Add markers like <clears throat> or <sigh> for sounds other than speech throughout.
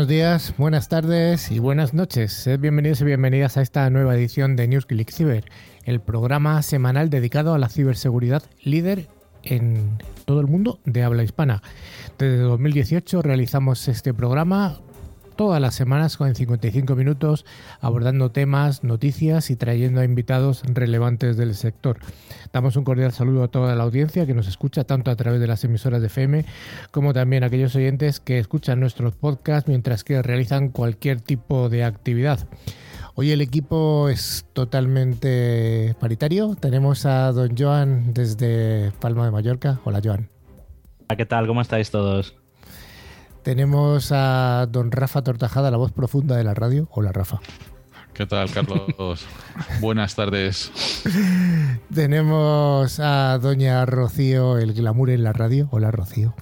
Buenos días, buenas tardes y buenas noches. Bienvenidos y bienvenidas a esta nueva edición de NewsClick Cyber, el programa semanal dedicado a la ciberseguridad líder en todo el mundo de habla hispana. Desde 2018 realizamos este programa todas las semanas con 55 minutos abordando temas, noticias y trayendo a invitados relevantes del sector. Damos un cordial saludo a toda la audiencia que nos escucha tanto a través de las emisoras de FM como también a aquellos oyentes que escuchan nuestros podcasts mientras que realizan cualquier tipo de actividad. Hoy el equipo es totalmente paritario. Tenemos a don Joan desde Palma de Mallorca. Hola Joan. ¿Qué tal? ¿Cómo estáis todos? Tenemos a don Rafa Tortajada, la voz profunda de la radio. Hola, Rafa. ¿Qué tal, Carlos? Buenas tardes. Tenemos a doña Rocío, el glamour en la radio. Hola, Rocío.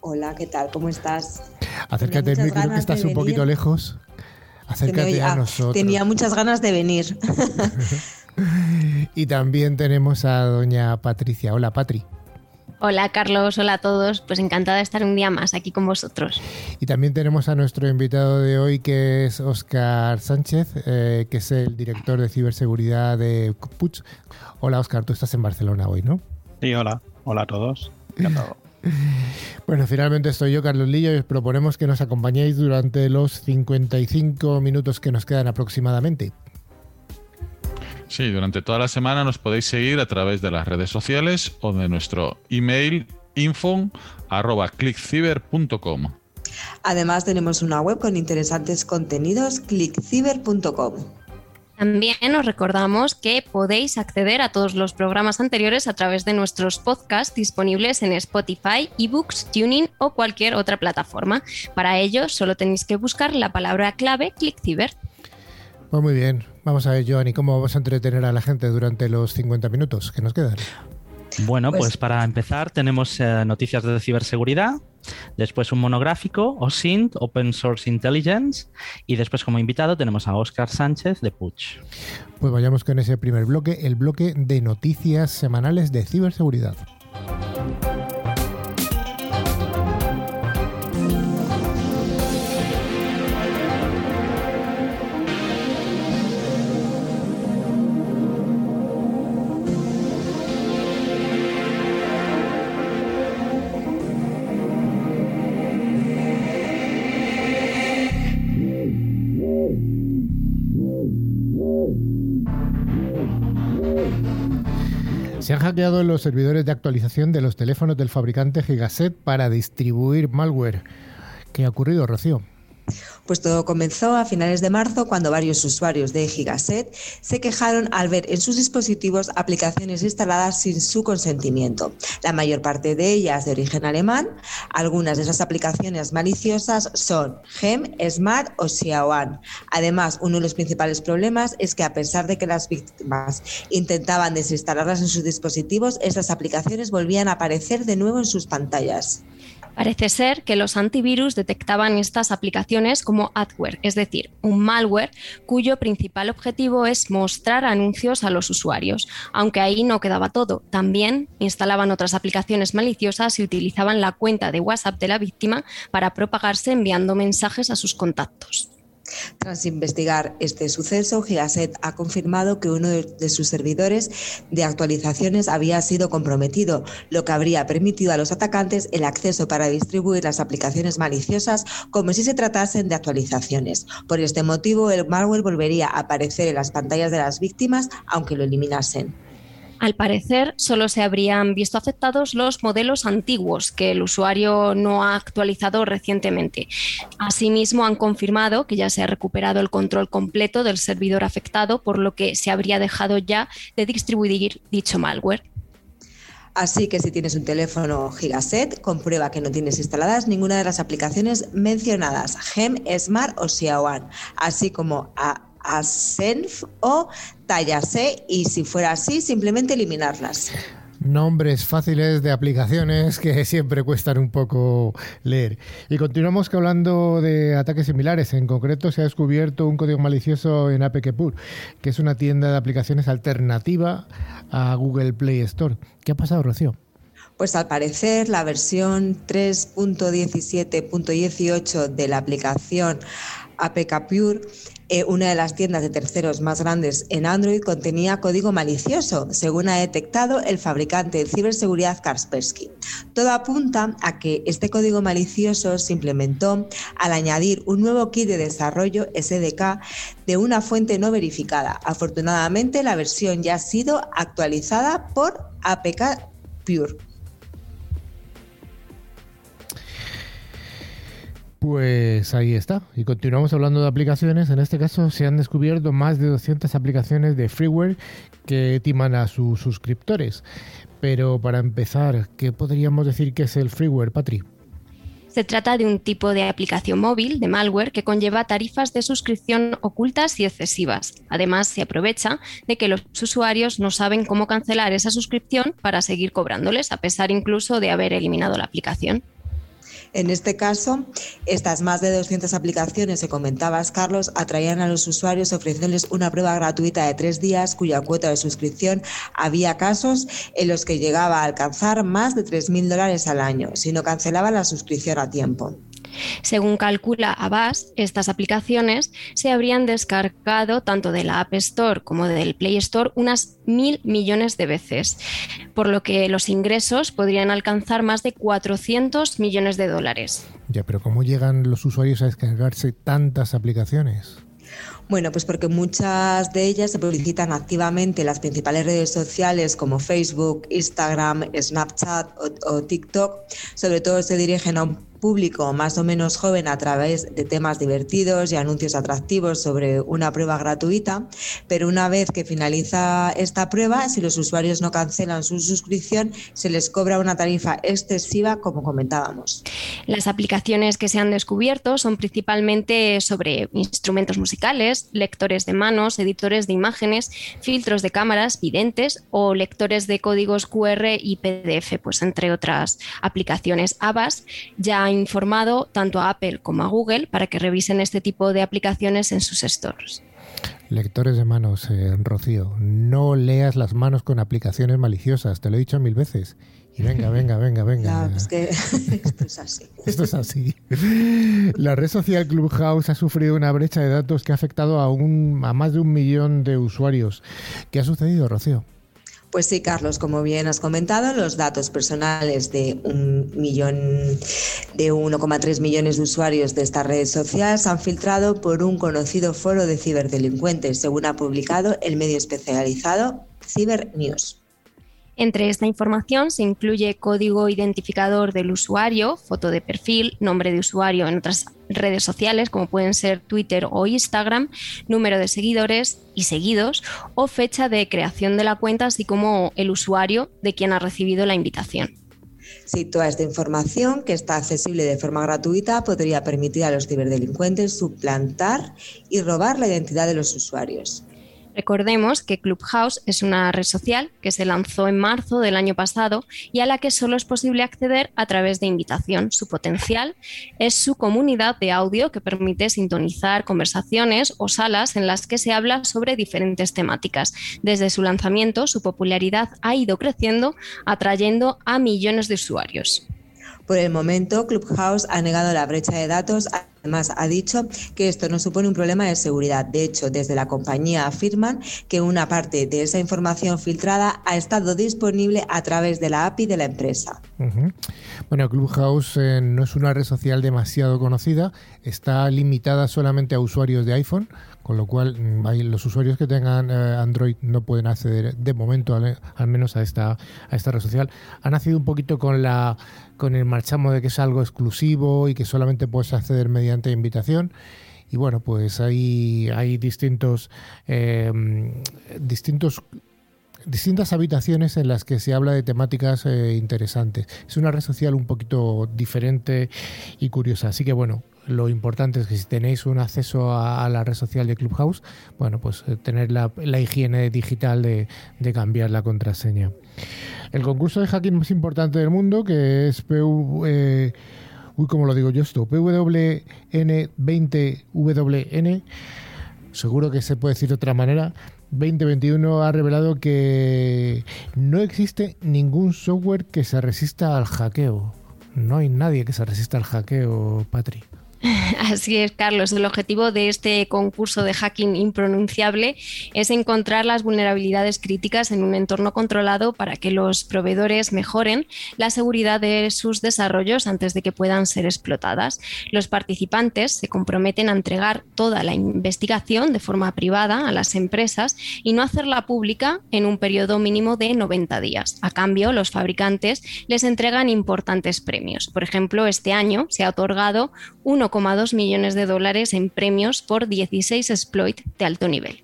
Hola, ¿qué tal? ¿Cómo estás? Acércate del micro, que estás un poquito lejos. Acércate a nosotros. Tenía muchas ganas de venir. <laughs> y también tenemos a doña Patricia. Hola, Patri. Hola Carlos, hola a todos, pues encantada de estar un día más aquí con vosotros. Y también tenemos a nuestro invitado de hoy que es Óscar Sánchez, eh, que es el director de ciberseguridad de Puch. Hola Óscar, tú estás en Barcelona hoy, ¿no? Sí, hola, hola a todos. <laughs> Encantado. Bueno, finalmente estoy yo, Carlos Lillo, y os proponemos que nos acompañéis durante los 55 minutos que nos quedan aproximadamente. Sí, durante toda la semana nos podéis seguir a través de las redes sociales o de nuestro email info@clickciber.com. Además tenemos una web con interesantes contenidos, clickciber.com. También os recordamos que podéis acceder a todos los programas anteriores a través de nuestros podcasts disponibles en Spotify, eBooks, Tuning o cualquier otra plataforma. Para ello, solo tenéis que buscar la palabra clave ClickCiber. Pues muy bien, vamos a ver, Joan, ¿y cómo vamos a entretener a la gente durante los 50 minutos que nos quedan? Bueno, pues, para empezar tenemos eh, noticias de ciberseguridad, después un monográfico, OSINT, Open Source Intelligence, y después como invitado tenemos a Óscar Sánchez de Puch. Pues vayamos con ese primer bloque, el bloque de noticias semanales de ciberseguridad. Hackeado los servidores de actualización de los teléfonos del fabricante Gigaset para distribuir malware. ¿Qué ha ocurrido, Rocío? Pues todo comenzó a finales de marzo cuando varios usuarios de Gigaset se quejaron al ver en sus dispositivos aplicaciones instaladas sin su consentimiento. La mayor parte de ellas de origen alemán. Algunas de esas aplicaciones maliciosas son Gem, Smart o Xiaoan. Además, uno de los principales problemas es que a pesar de que las víctimas intentaban desinstalarlas en sus dispositivos, esas aplicaciones volvían a aparecer de nuevo en sus pantallas. Parece ser que los antivirus detectaban estas aplicaciones como adware, es decir, un malware cuyo principal objetivo es mostrar anuncios a los usuarios. Aunque ahí no quedaba todo, también instalaban otras aplicaciones maliciosas y utilizaban la cuenta de WhatsApp de la víctima para propagarse enviando mensajes a sus contactos. Tras investigar este suceso, Gigaset ha confirmado que uno de sus servidores de actualizaciones había sido comprometido, lo que habría permitido a los atacantes el acceso para distribuir las aplicaciones maliciosas como si se tratasen de actualizaciones. Por este motivo, el malware volvería a aparecer en las pantallas de las víctimas aunque lo eliminasen. Al parecer, solo se habrían visto afectados los modelos antiguos que el usuario no ha actualizado recientemente. Asimismo, han confirmado que ya se ha recuperado el control completo del servidor afectado, por lo que se habría dejado ya de distribuir dicho malware. Así que si tienes un teléfono Gigaset, comprueba que no tienes instaladas ninguna de las aplicaciones mencionadas, Gem, Smart o Xiaoan, así como a Asenf o Tallase y si fuera así, simplemente eliminarlas. Nombres fáciles de aplicaciones que <laughs> siempre cuestan un poco leer. Y continuamos hablando de ataques similares. En concreto, se ha descubierto un código malicioso en APKPur, que es una tienda de aplicaciones alternativa a Google Play Store. ¿Qué ha pasado, Rocío? Pues al parecer la versión 3.17.18 de la aplicación APK Pure eh, una de las tiendas de terceros más grandes en Android contenía código malicioso, según ha detectado el fabricante de ciberseguridad Kaspersky. Todo apunta a que este código malicioso se implementó al añadir un nuevo kit de desarrollo SDK de una fuente no verificada. Afortunadamente, la versión ya ha sido actualizada por APK Pure. Pues ahí está. Y continuamos hablando de aplicaciones. En este caso se han descubierto más de 200 aplicaciones de freeware que timan a sus suscriptores. Pero para empezar, ¿qué podríamos decir que es el freeware, Patri? Se trata de un tipo de aplicación móvil de malware que conlleva tarifas de suscripción ocultas y excesivas. Además, se aprovecha de que los usuarios no saben cómo cancelar esa suscripción para seguir cobrándoles, a pesar incluso de haber eliminado la aplicación. En este caso, estas más de 200 aplicaciones que comentabas, Carlos, atraían a los usuarios ofreciéndoles una prueba gratuita de tres días cuya cuota de suscripción había casos en los que llegaba a alcanzar más de 3.000 dólares al año si no cancelaban la suscripción a tiempo. Según calcula Avast, estas aplicaciones se habrían descargado tanto de la App Store como del Play Store unas mil millones de veces, por lo que los ingresos podrían alcanzar más de 400 millones de dólares. Ya, pero ¿cómo llegan los usuarios a descargarse tantas aplicaciones? Bueno, pues porque muchas de ellas se publicitan activamente en las principales redes sociales como Facebook, Instagram, Snapchat o, o TikTok. Sobre todo se dirigen a un público más o menos joven a través de temas divertidos y anuncios atractivos sobre una prueba gratuita, pero una vez que finaliza esta prueba, si los usuarios no cancelan su suscripción, se les cobra una tarifa excesiva, como comentábamos. Las aplicaciones que se han descubierto son principalmente sobre instrumentos musicales, lectores de manos, editores de imágenes, filtros de cámaras, videntes o lectores de códigos QR y PDF, pues entre otras aplicaciones. Avast ya informado tanto a Apple como a Google para que revisen este tipo de aplicaciones en sus stores. Lectores de manos, eh, Rocío, no leas las manos con aplicaciones maliciosas, te lo he dicho mil veces. Y <laughs> venga, venga, venga, venga. es que <laughs> esto es así. <laughs> Esto es así. La red social Clubhouse ha sufrido una brecha de datos que ha afectado a, un, a más de un millón de usuarios. ¿Qué ha sucedido, Rocío? Pues sí, Carlos, como bien has comentado, los datos personales de un millón, de 1,3 millones de usuarios de esta red social se han filtrado por un conocido foro de ciberdelincuentes, según ha publicado el medio especializado Cybernews. Entre esta información se incluye código identificador del usuario, foto de perfil, nombre de usuario en otras redes sociales como pueden ser Twitter o Instagram, número de seguidores y seguidos o fecha de creación de la cuenta, así como el usuario de quien ha recibido la invitación. Sí, toda esta información que está accesible de forma gratuita podría permitir a los ciberdelincuentes suplantar y robar la identidad de los usuarios. Recordemos que Clubhouse es una red social que se lanzó en marzo del año pasado y a la que solo es posible acceder a través de invitación. Su potencial es su comunidad de audio que permite sintonizar conversaciones o salas en las que se habla sobre diferentes temáticas. Desde su lanzamiento, su popularidad ha ido creciendo, atrayendo a millones de usuarios. Por el momento, Clubhouse ha negado la brecha de datos. Además, ha dicho que esto no supone un problema de seguridad. De hecho, desde la compañía afirman que una parte de esa información filtrada ha estado disponible a través de la API de la empresa. Bueno, Clubhouse eh, no es una red social demasiado conocida, está limitada solamente a usuarios de iPhone, con lo cual mm, los usuarios que tengan eh, Android no pueden acceder de momento al, menos a esta, a esta red social. Ha nacido un poquito con la con el marchamo de que es algo exclusivo y que solamente puedes acceder mediante invitación. Y bueno, pues hay, hay distintos, eh, distintos distintas habitaciones en las que se habla de temáticas eh, interesantes. Es una red social un poquito diferente y curiosa. Así que bueno, lo importante es que si tenéis un acceso a, la red social de Clubhouse, bueno, pues eh, tener la, higiene digital de, cambiar la contraseña. El concurso de hacking más importante del mundo, que es PU, eh, uy, ¿cómo lo digo yo esto? PWN20WN seguro que se puede decir de otra manera, 2021 ha revelado que no existe ningún software que se resista al hackeo. No hay nadie que se resista al hackeo, Patri. <laughs> Así es, Carlos. El objetivo de este concurso de hacking impronunciable es encontrar las vulnerabilidades críticas en un entorno controlado para que los proveedores mejoren la seguridad de sus desarrollos antes de que puedan ser explotadas. Los participantes se comprometen a entregar toda la investigación de forma privada a las empresas y no hacerla pública en un periodo mínimo de 90 días. A cambio, los fabricantes les entregan importantes premios. Por ejemplo, este año se ha otorgado uno 1,2 millones de dólares en premios por 16 exploits de alto nivel.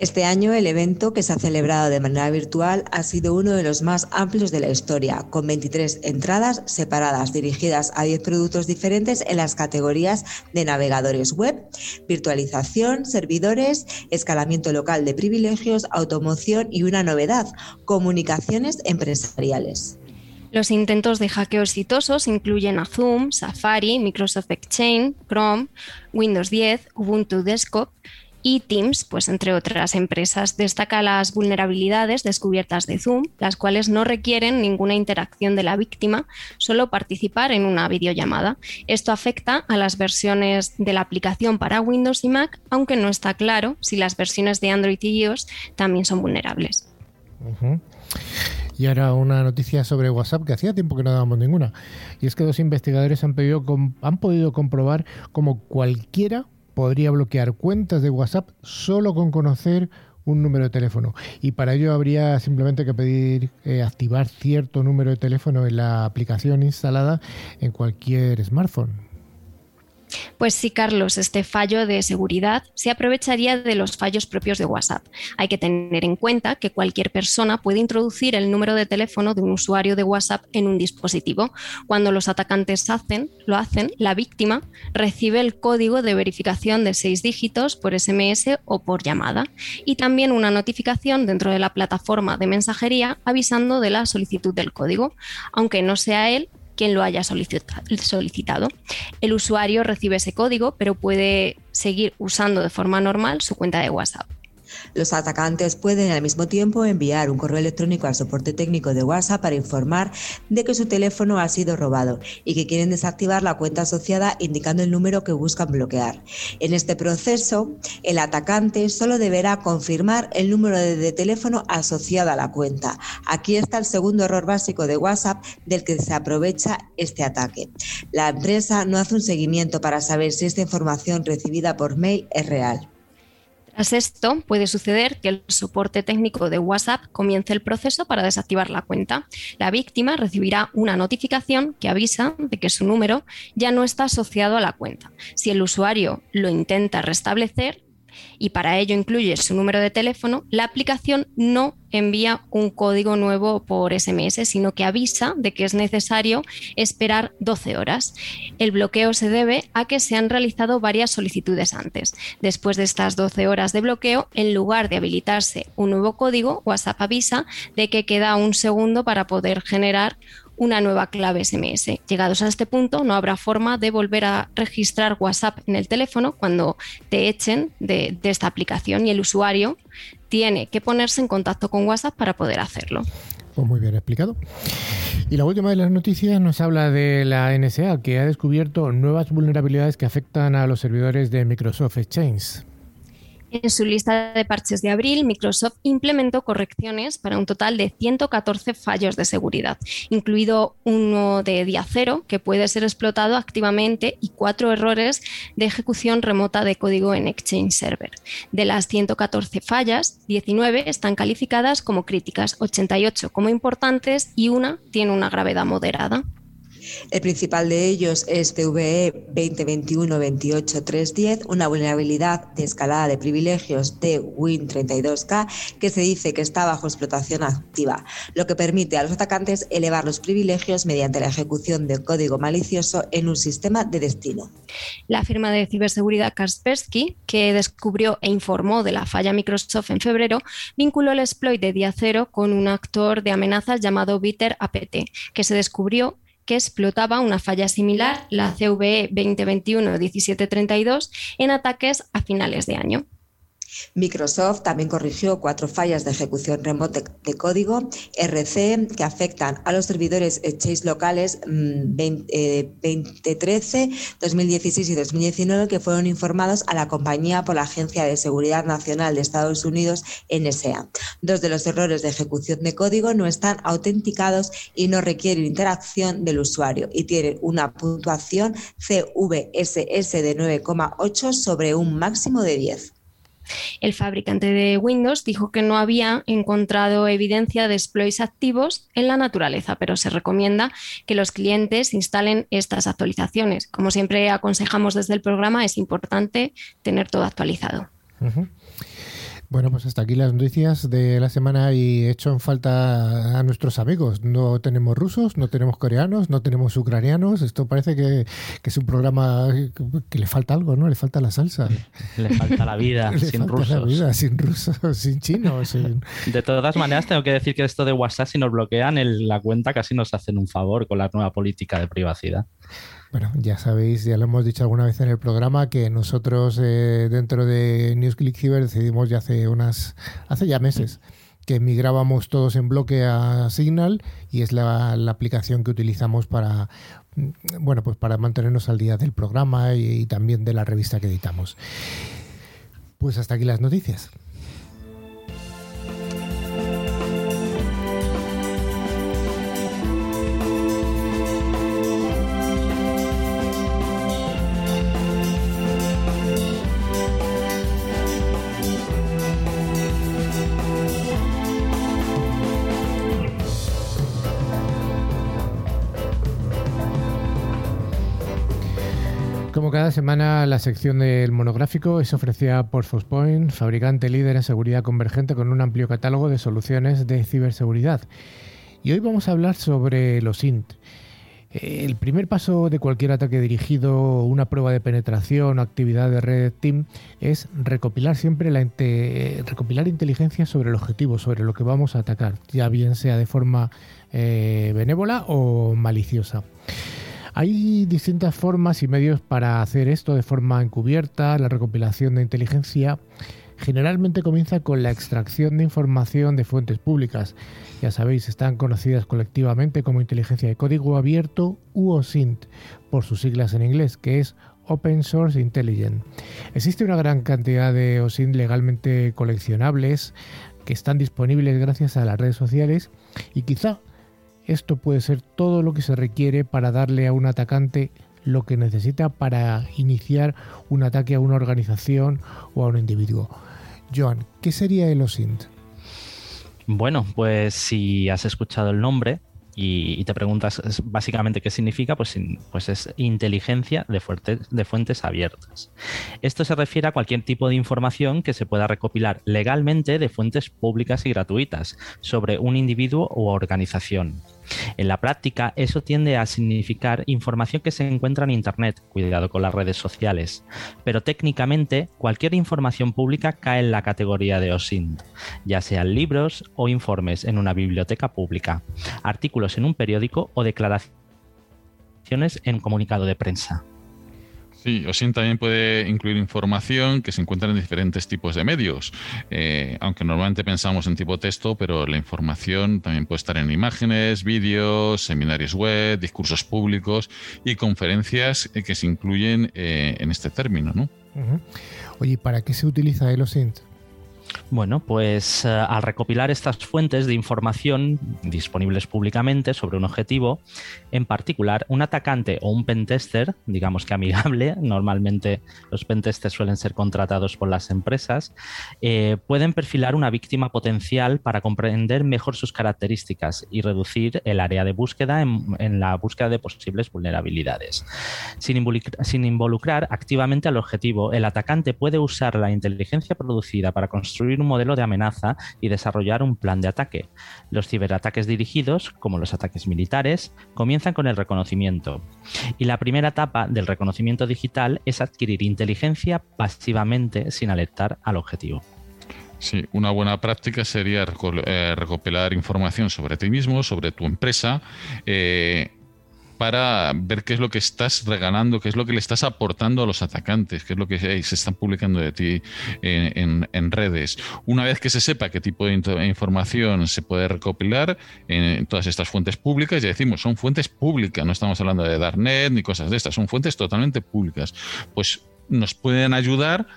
Este año el evento, que se ha celebrado de manera virtual, ha sido uno de los más amplios de la historia, con 23 entradas separadas dirigidas a 10 productos diferentes en las categorías de navegadores web, virtualización, servidores, escalamiento local de privilegios, automoción y una novedad, comunicaciones empresariales. Los intentos de hackeo exitosos incluyen a Zoom, Safari, Microsoft Exchange, Chrome, Windows 10, Ubuntu Desktop y Teams, pues entre otras empresas. Destaca las vulnerabilidades descubiertas de Zoom, las cuales no requieren ninguna interacción de la víctima, solo participar en una videollamada. Esto afecta a las versiones de la aplicación para Windows y Mac, aunque no está claro si las versiones de Android y iOS también son vulnerables. Y ahora una noticia sobre WhatsApp que hacía tiempo que no dábamos ninguna. Y es que dos investigadores han, pedido, han podido comprobar cómo cualquiera podría bloquear cuentas de WhatsApp solo con conocer un número de teléfono. Y para ello habría simplemente que pedir eh, activar cierto número de teléfono en la aplicación instalada en cualquier smartphone. Pues sí, Carlos, este fallo de seguridad se aprovecharía de los fallos propios de WhatsApp. Hay que tener en cuenta que cualquier persona puede introducir el número de teléfono de un usuario de WhatsApp en un dispositivo. Cuando los atacantes hacen, lo hacen, la víctima recibe el código de verificación de seis dígitos por SMS o por llamada y también una notificación dentro de la plataforma de mensajería avisando de la solicitud del código. Aunque no sea él, quien lo haya solicitado. El usuario recibe ese código, pero puede seguir usando de forma normal su cuenta de WhatsApp. Los atacantes pueden al mismo tiempo enviar un correo electrónico al soporte técnico de WhatsApp para informar de que su teléfono ha sido robado y que quieren desactivar la cuenta asociada indicando el número que buscan bloquear. En este proceso, el atacante solo deberá confirmar el número de teléfono asociado a la cuenta. Aquí está el segundo error básico de WhatsApp del que se aprovecha este ataque. La empresa no hace un seguimiento para saber si esta información recibida por mail es real. Tras esto, puede suceder que el soporte técnico de WhatsApp comience el proceso para desactivar la cuenta. La víctima recibirá una notificación que avisa de que su número ya no está asociado a la cuenta. Si el usuario lo intenta restablecer, y para ello incluye su número de teléfono, la aplicación no envía un código nuevo por SMS, sino que avisa de que es necesario esperar 12 horas. El bloqueo se debe a que se han realizado varias solicitudes antes. Después de estas 12 horas de bloqueo, en lugar de habilitarse un nuevo código, WhatsApp avisa de que queda un segundo para poder generar una nueva clave SMS. Llegados a este punto, no habrá forma de volver a registrar WhatsApp en el teléfono cuando te echen de, esta aplicación y el usuario tiene que ponerse en contacto con WhatsApp para poder hacerlo. Pues muy bien explicado. Y la última de las noticias nos habla de la NSA, que ha descubierto nuevas vulnerabilidades que afectan a los servidores de Microsoft Exchange. En su lista de parches de abril, Microsoft implementó correcciones para un total de 114 fallos de seguridad, incluido uno de día cero que puede ser explotado activamente y cuatro errores de ejecución remota de código en Exchange Server. De las 114 fallas, 19 están calificadas como críticas, 88 como importantes y una tiene una gravedad moderada. El principal de ellos es CVE 2021-28310, una vulnerabilidad de escalada de privilegios de Win32K que se dice que está bajo explotación activa, lo que permite a los atacantes elevar los privilegios mediante la ejecución de código malicioso en un sistema de destino. La firma de ciberseguridad Kaspersky, que descubrió e informó de la falla Microsoft en febrero, vinculó el exploit de día cero con un actor de amenazas llamado Bitter APT, que se descubrió que explotaba una falla similar, la CVE 2021-1732, en ataques a finales de año. Microsoft también corrigió cuatro fallas de ejecución remota de código RC que afectan a los servidores Chase locales 2013, 2016 eh, y 2019 que fueron informados a la compañía por la Agencia de Seguridad Nacional de Estados Unidos, NSA. Dos de los errores de ejecución de código no están autenticados y no requieren interacción del usuario y tienen una puntuación CVSS de 9,8 sobre un máximo de 10. El fabricante de Windows dijo que no había encontrado evidencia de exploits activos en la naturaleza, pero se recomienda que los clientes instalen estas actualizaciones. Como siempre aconsejamos desde el programa, es importante tener todo actualizado. Bueno, pues hasta aquí las noticias de la semana y he hecho en falta a nuestros amigos. No tenemos rusos, no tenemos coreanos, no tenemos ucranianos. Esto parece que, es un programa que, le falta algo, ¿no? Le falta la salsa. Le falta la vida <laughs> sin rusos. La vida, sin rusos, <laughs> sin chinos. De todas maneras, tengo que decir que esto de WhatsApp, si nos bloquean la cuenta, casi nos hacen un favor con la nueva política de privacidad. Bueno, ya sabéis, ya lo hemos dicho alguna vez en el programa, que nosotros eh, dentro de NewsClick Cyber decidimos ya hace unas, hace ya meses, que migrábamos todos en bloque a Signal y es la, aplicación que utilizamos para, mm, bueno, pues para mantenernos al día del programa y también de la revista que editamos. Pues hasta aquí las noticias. Cada semana, la sección del monográfico es ofrecida por Fospoint, fabricante líder en seguridad convergente con un amplio catálogo de soluciones de ciberseguridad. Y hoy vamos a hablar sobre los INT. El primer paso de cualquier ataque dirigido, una prueba de penetración o actividad de red team es recopilar siempre la recopilar inteligencia sobre el objetivo, sobre lo que vamos a atacar, ya bien sea de forma eh, benévola o maliciosa. Hay distintas formas y medios para hacer esto de forma encubierta. La recopilación de inteligencia generalmente comienza con la extracción de información de fuentes públicas. Ya sabéis, están conocidas colectivamente como inteligencia de código abierto u OSINT, por sus siglas en inglés, que es Open Source Intelligence. Existe una gran cantidad de OSINT legalmente coleccionables que están disponibles gracias a las redes sociales y quizá esto puede ser todo lo que se requiere para darle a un atacante lo que necesita para iniciar un ataque a una organización o a un individuo. Joan, ¿qué sería el OSINT? Bueno, pues si has escuchado el nombre, y, te preguntas básicamente qué significa, pues, pues es inteligencia de, de fuentes abiertas. Esto se refiere a cualquier tipo de información que se pueda recopilar legalmente de fuentes públicas y gratuitas sobre un individuo u organización. En la práctica, eso tiende a significar información que se encuentra en Internet, cuidado con las redes sociales, pero técnicamente cualquier información pública cae en la categoría de OSINT, ya sean libros o informes en una biblioteca pública, artículos en un periódico o declaraciones en un comunicado de prensa. Sí, OSINT también puede incluir información que se encuentra en diferentes tipos de medios, eh, aunque normalmente pensamos en tipo texto, pero la información también puede estar en imágenes, vídeos, seminarios web, discursos públicos y conferencias eh, que se incluyen eh, en este término. ¿no? Oye, ¿para qué se utiliza el OSINT? Bueno, pues eh, al recopilar estas fuentes de información disponibles públicamente sobre un objetivo, en particular un atacante o un pentester, digamos que amigable, <laughs> normalmente los pentesters suelen ser contratados por las empresas, eh, pueden perfilar una víctima potencial para comprender mejor sus características y reducir el área de búsqueda en, la búsqueda de posibles vulnerabilidades. Sin involucrar, sin involucrar activamente al objetivo, el atacante puede usar la inteligencia producida para construir un modelo de amenaza y desarrollar un plan de ataque. Los ciberataques dirigidos, como los ataques militares, comienzan con el reconocimiento. Y la primera etapa del reconocimiento digital es adquirir inteligencia pasivamente sin alertar al objetivo. Sí, una buena práctica sería eh, recopilar información sobre ti mismo, sobre tu empresa, eh, para ver qué es lo que estás regalando, qué es lo que le estás aportando a los atacantes, qué es lo que se están publicando de ti en, redes. Una vez que se sepa qué tipo de información se puede recopilar en todas estas fuentes públicas, ya decimos, son fuentes públicas, no estamos hablando de Darknet ni cosas de estas, son fuentes totalmente públicas. Pues nos pueden ayudar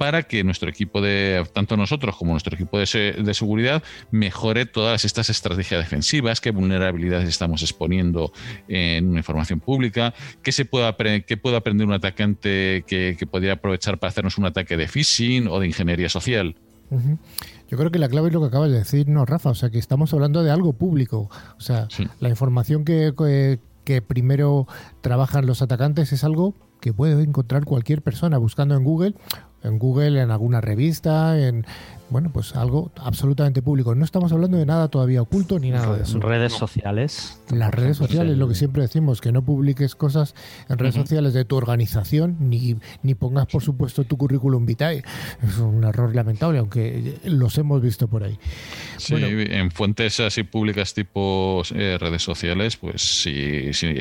para que nuestro equipo de, tanto nosotros como nuestro equipo de, seguridad, mejore todas estas estrategias defensivas, qué vulnerabilidades estamos exponiendo en una información pública, qué, se puede, qué puede aprender un atacante que, podría aprovechar para hacernos un ataque de phishing o de ingeniería social. Yo creo que la clave es lo que acabas de decir, no, Rafa. O sea, que estamos hablando de algo público. O sea, la información que, que primero trabajan los atacantes es algo que puede encontrar cualquier persona buscando en Google en Google, en alguna revista, en bueno, pues algo absolutamente público. No estamos hablando de nada todavía oculto ni nada de eso. Redes sociales. Las redes sociales, lo que siempre decimos, que no publiques cosas en redes sociales de tu organización, ni, ni pongas, por supuesto, tu currículum vitae. Es un error lamentable, aunque los hemos visto por ahí. Sí, en fuentes así públicas tipo eh, redes sociales, pues si, si,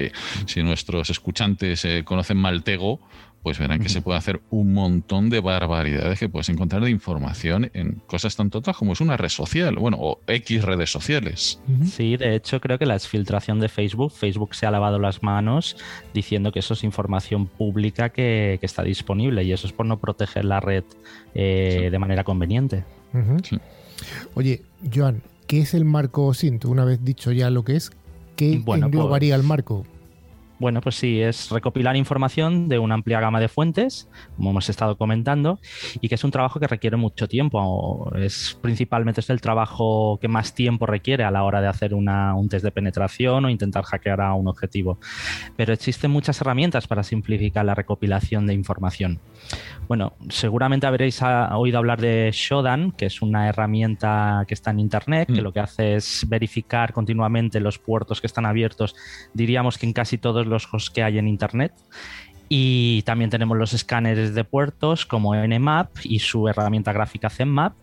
si nuestros escuchantes eh, conocen Maltego, pues verán que se puede hacer un montón de barbaridades que puedes encontrar de información en cosas tan totas como es una red social, bueno, o X redes sociales. Sí, de hecho creo que la exfiltración de Facebook, Facebook se ha lavado las manos diciendo que eso es información pública que, está disponible y eso es por no proteger la red eh, de manera conveniente. Oye, Joan, ¿qué es el marco SINT? Una vez dicho ya lo que es, ¿qué englobaría el marco? Bueno, pues sí, es recopilar información de una amplia gama de fuentes, como hemos estado comentando, y que es un trabajo que requiere mucho tiempo. Es principalmente es el trabajo que más tiempo requiere a la hora de hacer una, un test de penetración o intentar hackear a un objetivo. Pero existen muchas herramientas para simplificar la recopilación de información. Bueno, seguramente habréis ah, oído hablar de Shodan, que es una herramienta que está en Internet, que mm. lo que hace es verificar continuamente los puertos que están abiertos, diríamos que en casi todos los hosts que hay en Internet. Y también tenemos los escáneres de puertos como Nmap y su herramienta gráfica ZenMap.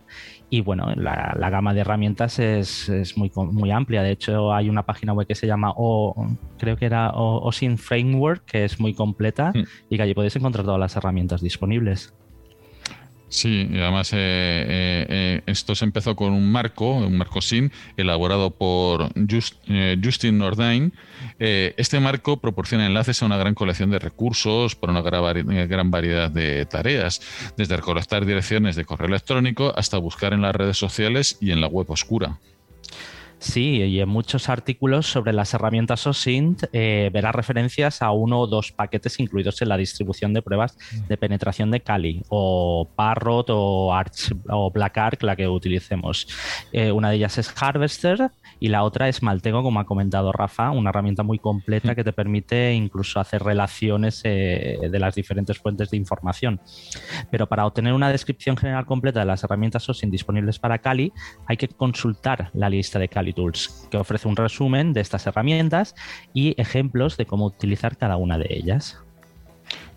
Y bueno, la, gama de herramientas es, muy, muy amplia. De hecho, hay una página web que se llama o creo que era OSIN Framework, que es muy completa hmm. y que allí podéis encontrar todas las herramientas disponibles. Sí, y además eh, eh, eh, esto se empezó con un marco, un marco SIN, elaborado por Justin Nordain. este marco proporciona enlaces a una gran colección de recursos para una gran variedad de tareas, desde recolectar direcciones de correo electrónico hasta buscar en las redes sociales y en la web oscura. Sí, y en muchos artículos sobre las herramientas OSINT eh, verás referencias a uno o dos paquetes incluidos en la distribución de pruebas de penetración de Kali, o Parrot, o Arch, o Black Arc, la que utilicemos. Eh, una de ellas es Harvester y la otra es Maltego, como ha comentado Rafa, una herramienta muy completa que te permite incluso hacer relaciones eh, de las diferentes fuentes de información. Pero para obtener una descripción general completa de las herramientas OSINT disponibles para Kali, hay que consultar la lista de Kali Tools, que ofrece un resumen de estas herramientas y ejemplos de cómo utilizar cada una de ellas.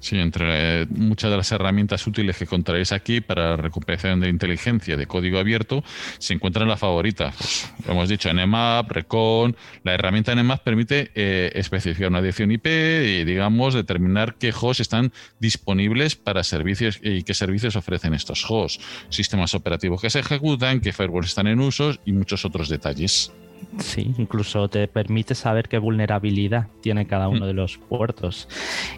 Sí, entre eh, muchas de las herramientas útiles que encontraréis aquí para la recuperación de inteligencia de código abierto, se encuentran las favoritas. Pues, hemos dicho Nmap, Recon. La herramienta Nmap permite eh, especificar una dirección IP y, digamos, determinar qué hosts están disponibles para servicios y qué servicios ofrecen estos hosts, sistemas operativos que se ejecutan, qué firewalls están en uso y muchos otros detalles. Sí, incluso te permite saber qué vulnerabilidad tiene cada uno mm. de los puertos.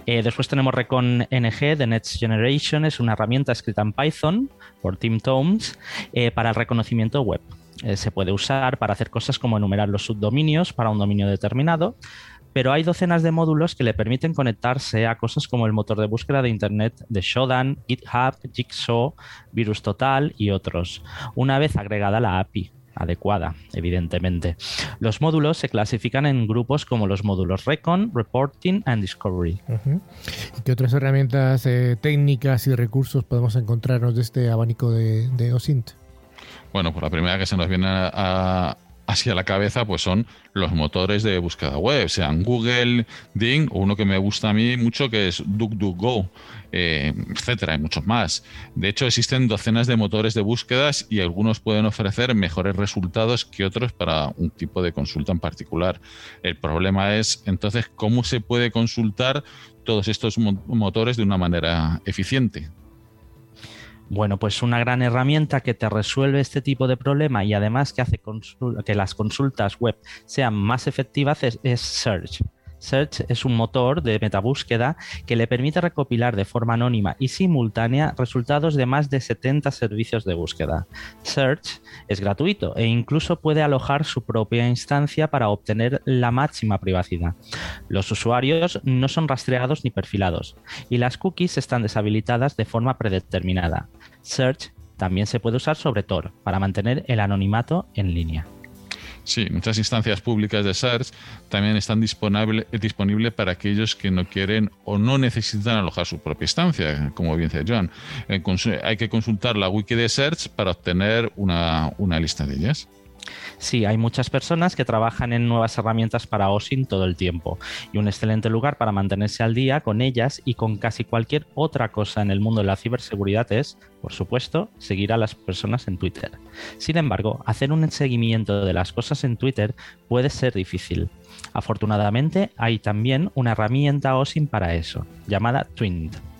Eh, después tenemos Recon NG de Next Generation, es una herramienta escrita en Python por Tim Tomes eh, para el reconocimiento web. Eh, se puede usar para hacer cosas como enumerar los subdominios para un dominio determinado, pero hay docenas de módulos que le permiten conectarse a cosas como el motor de búsqueda de Internet de Shodan, GitHub, Jigsaw, Virus Total y otros, una vez agregada la API adecuada, evidentemente. Los módulos se clasifican en grupos como los módulos Recon, Reporting and Discovery. ¿Y qué otras herramientas eh, técnicas y recursos podemos encontrarnos de este abanico de, OSINT? Bueno, pues la primera que se nos viene a, así a la cabeza, pues son los motores de búsqueda web, sean Google, Ding o uno que me gusta a mí mucho que es DuckDuckGo, eh, etcétera, hay muchos más. De hecho, existen docenas de motores de búsquedas y algunos pueden ofrecer mejores resultados que otros para un tipo de consulta en particular. El problema es entonces cómo se puede consultar todos estos motores de una manera eficiente. Bueno, pues una gran herramienta que te resuelve este tipo de problema y además que hace que las consultas web sean más efectivas es Search. Search es un motor de metabúsqueda que le permite recopilar de forma anónima y simultánea resultados de más de 70 servicios de búsqueda. Search es gratuito e incluso puede alojar su propia instancia para obtener la máxima privacidad. Los usuarios no son rastreados ni perfilados y las cookies están deshabilitadas de forma predeterminada. Search también se puede usar sobre Tor para mantener el anonimato en línea. Sí, muchas instancias públicas de Search también están disponibles disponible para aquellos que no quieren o no necesitan alojar su propia instancia, como bien dice John. Eh, hay que consultar la wiki de Search para obtener una, una lista de ellas. Sí, hay muchas personas que trabajan en nuevas herramientas para OSINT todo el tiempo y un excelente lugar para mantenerse al día con ellas y con casi cualquier otra cosa en el mundo de la ciberseguridad es, por supuesto, seguir a las personas en Twitter. Sin embargo, hacer un seguimiento de las cosas en Twitter puede ser difícil. Afortunadamente, hay también una herramienta OSINT para eso, llamada Twint.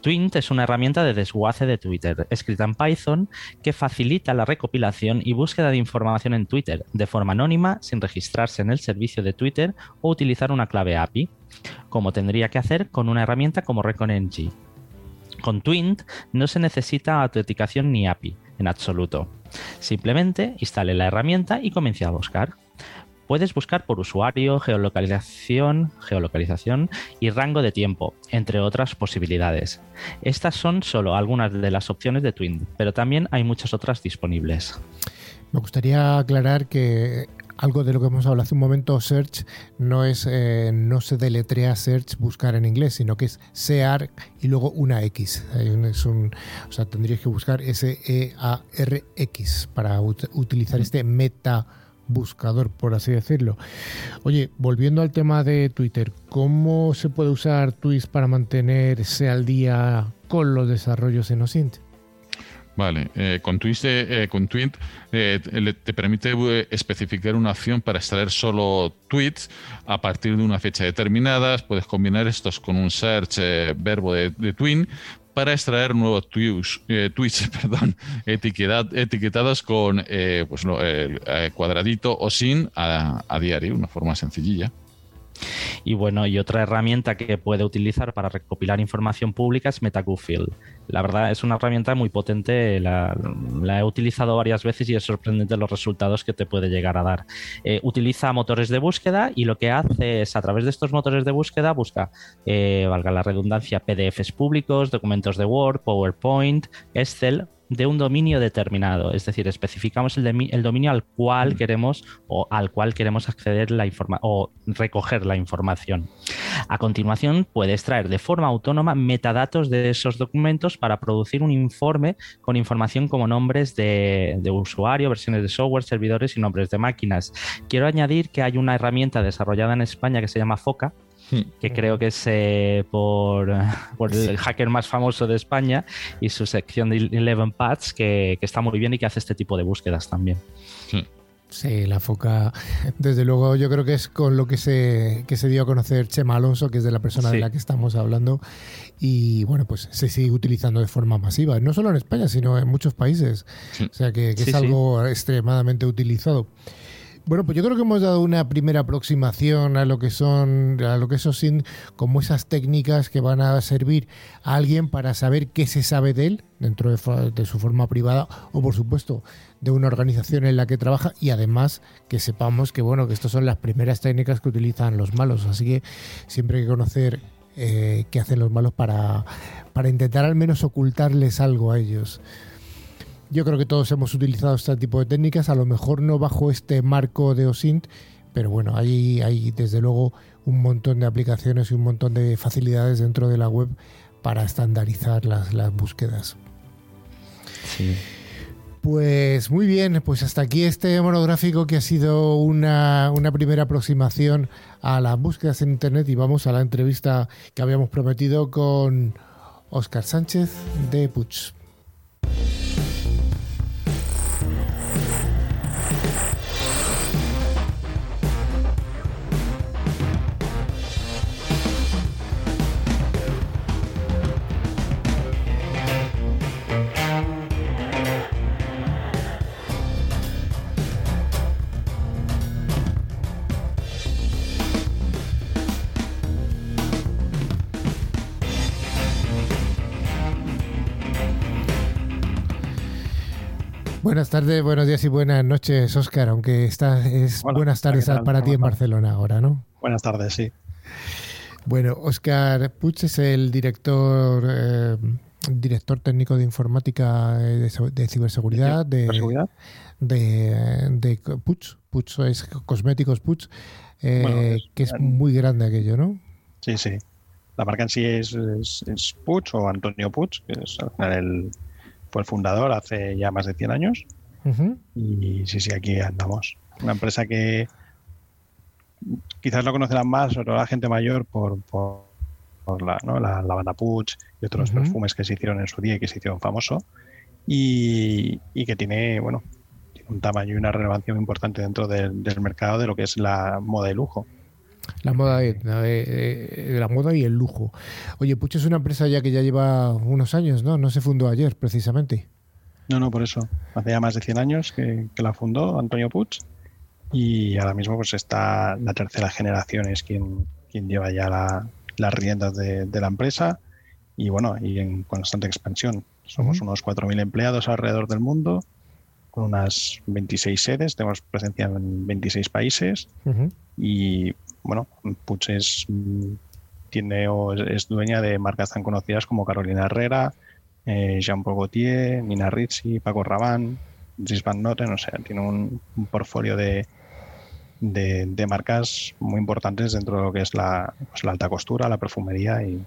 Twint es una herramienta de desguace de Twitter, escrita en Python, que facilita la recopilación y búsqueda de información en Twitter de forma anónima, sin registrarse en el servicio de Twitter o utilizar una clave API, como tendría que hacer con una herramienta como ReconNG. Con Twint no se necesita autenticación ni API, en absoluto. Simplemente instale la herramienta y comience a buscar. Puedes buscar por usuario, geolocalización, geolocalización y rango de tiempo, entre otras posibilidades. Estas son solo algunas de las opciones de Twin, pero también hay muchas otras disponibles. Me gustaría aclarar que algo de lo que hemos hablado hace un momento, search, no es eh, no se deletrea search buscar en inglés, sino que es search y luego una X. Es un, o sea, tendrías que buscar S-E-A-R-X para utilizar este meta buscador, por así decirlo. Oye, volviendo al tema de Twitter, ¿cómo se puede usar Twist para mantenerse al día con los desarrollos en OSINT? Vale, eh, con Twist, eh, con Twint eh, te permite especificar una opción para extraer solo tweets a partir de una fecha determinada. Puedes combinar estos con un search verbo de, de twin para extraer nuevos tweets, eh, tweets <laughs> perdón, etiquetados con eh, pues, el, eh, cuadradito o sin a, a diario, una forma sencillilla. Y bueno, y otra herramienta que puede utilizar para recopilar información pública es MetaGoofil. La verdad es una herramienta muy potente, la, he utilizado varias veces y es sorprendente los resultados que te puede llegar a dar. Eh, utiliza motores de búsqueda y lo que hace es a través de estos motores de búsqueda busca, eh, valga la redundancia, PDFs públicos, documentos de Word, PowerPoint, Excel de un dominio determinado, es decir, especificamos el, dominio al cual queremos o al cual queremos acceder la o recoger la información. A continuación, puede extraer de forma autónoma metadatos de esos documentos para producir un informe con información como nombres de, de usuario, versiones de software, servidores y nombres de máquinas. Quiero añadir que hay una herramienta desarrollada en España que se llama FOCA. Que creo que es eh, por, <laughs> el hacker más famoso de España y su sección de Eleven Paths, que, está muy bien y que hace este tipo de búsquedas también. Sí. la foca, desde luego yo creo que es con lo que se, se dio a conocer Chema Alonso, que es de la persona de la que estamos hablando, y bueno, pues se sigue utilizando de forma masiva, no solo en España, sino en muchos países, o sea que, es algo extremadamente utilizado. Bueno, pues yo creo que hemos dado una primera aproximación a lo que son, a lo que OSINT, como esas técnicas que van a servir a alguien para saber qué se sabe de él dentro de, su forma privada o, por supuesto, de una organización en la que trabaja y además que sepamos que, bueno, que estas son las primeras técnicas que utilizan los malos. Así que siempre hay que conocer eh, qué hacen los malos para, para intentar al menos ocultarles algo a ellos. Yo creo que todos hemos utilizado este tipo de técnicas, a lo mejor no bajo este marco de OSINT, pero bueno, hay, hay desde luego un montón de aplicaciones y un montón de facilidades dentro de la web para estandarizar las, búsquedas. Pues muy bien, pues hasta aquí este monográfico que ha sido una, una, primera aproximación a las búsquedas en Internet y vamos a la entrevista que habíamos prometido con Óscar Sánchez de Puch. Buenas tardes, buenos días y buenas noches, Oscar, aunque está, es buenas tardes para ti en Barcelona ahora, ¿no? Buenas tardes, sí. Bueno, Oscar Puch es el director eh, director técnico de informática de, ciberseguridad de, de, de Puch. Puch es Cosméticos Puch, eh, que es muy grande aquello, ¿no? Sí, sí. La marca en sí es, es, Puch o Antonio Puch, que es el fue el fundador hace ya más de 100 años. Y sí, sí, aquí andamos. Una empresa que quizás lo conocerán más, sobre todo la gente mayor, por, por, la, ¿no? la, banda Puch y otros perfumes que se hicieron en su día y que se hicieron famoso. Y, que tiene, bueno, tiene un tamaño y una relevancia muy importante dentro del mercado de lo que es la moda de lujo. La moda, de, la moda y el lujo. Oye, Puch es una empresa ya que ya lleva unos años, ¿no? No se fundó ayer, precisamente. No, no, por eso. Hace ya más de 100 años que, la fundó Antonio Puig y ahora mismo pues está la tercera generación, es quien, quien lleva ya las riendas de, la empresa y bueno, y en constante expansión. Somos unos 4.000 empleados alrededor del mundo con unas 26 sedes, tenemos presencia en 26 países y bueno, Puig es, tiene o es, dueña de marcas tan conocidas como Carolina Herrera, eh, Jean-Paul Gaultier, Nina Ricci, Paco Rabanne, Dries Van Noten, o sea, tiene un, portfolio de, de, marcas muy importantes dentro de lo que es la, pues, alta costura, la perfumería y,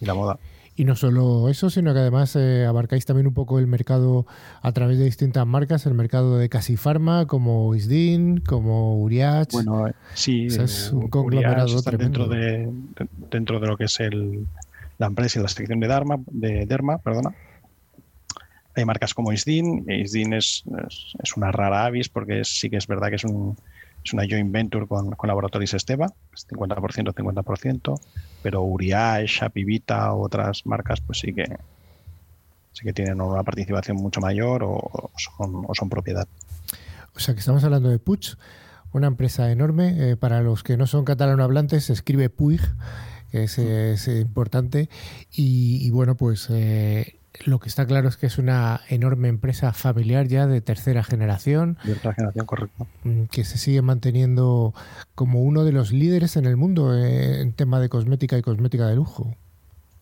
y la moda. Y no solo eso, sino que además eh, abarcáis también un poco el mercado a través de distintas marcas, el mercado de Casi Pharma, como Isdin, como Uriach. Bueno, eh, sí, es un conglomerado Dentro de, dentro de lo que es el, la empresa y la sección de Derma, de Derma perdona. Hay marcas como Isdin. Isdin es, es, una rara avis porque sí que es verdad que es un, es una joint venture con, con Laboratorios Esteba, 50%, 50%, pero Uriage, Apivita u otras marcas pues sí que sí que tienen una participación mucho mayor o, son, o son propiedad. O sea que estamos hablando de Puig, una empresa enorme. Eh, para los que no son catalanohablantes, se escribe Puig, que es, es importante. Y, y, bueno, pues eh, lo que está claro es que es una enorme empresa familiar ya de tercera generación. De tercera generación, correcto. Mm, que se sigue manteniendo como uno de los líderes en el mundo eh, en tema de cosmética y cosmética de lujo.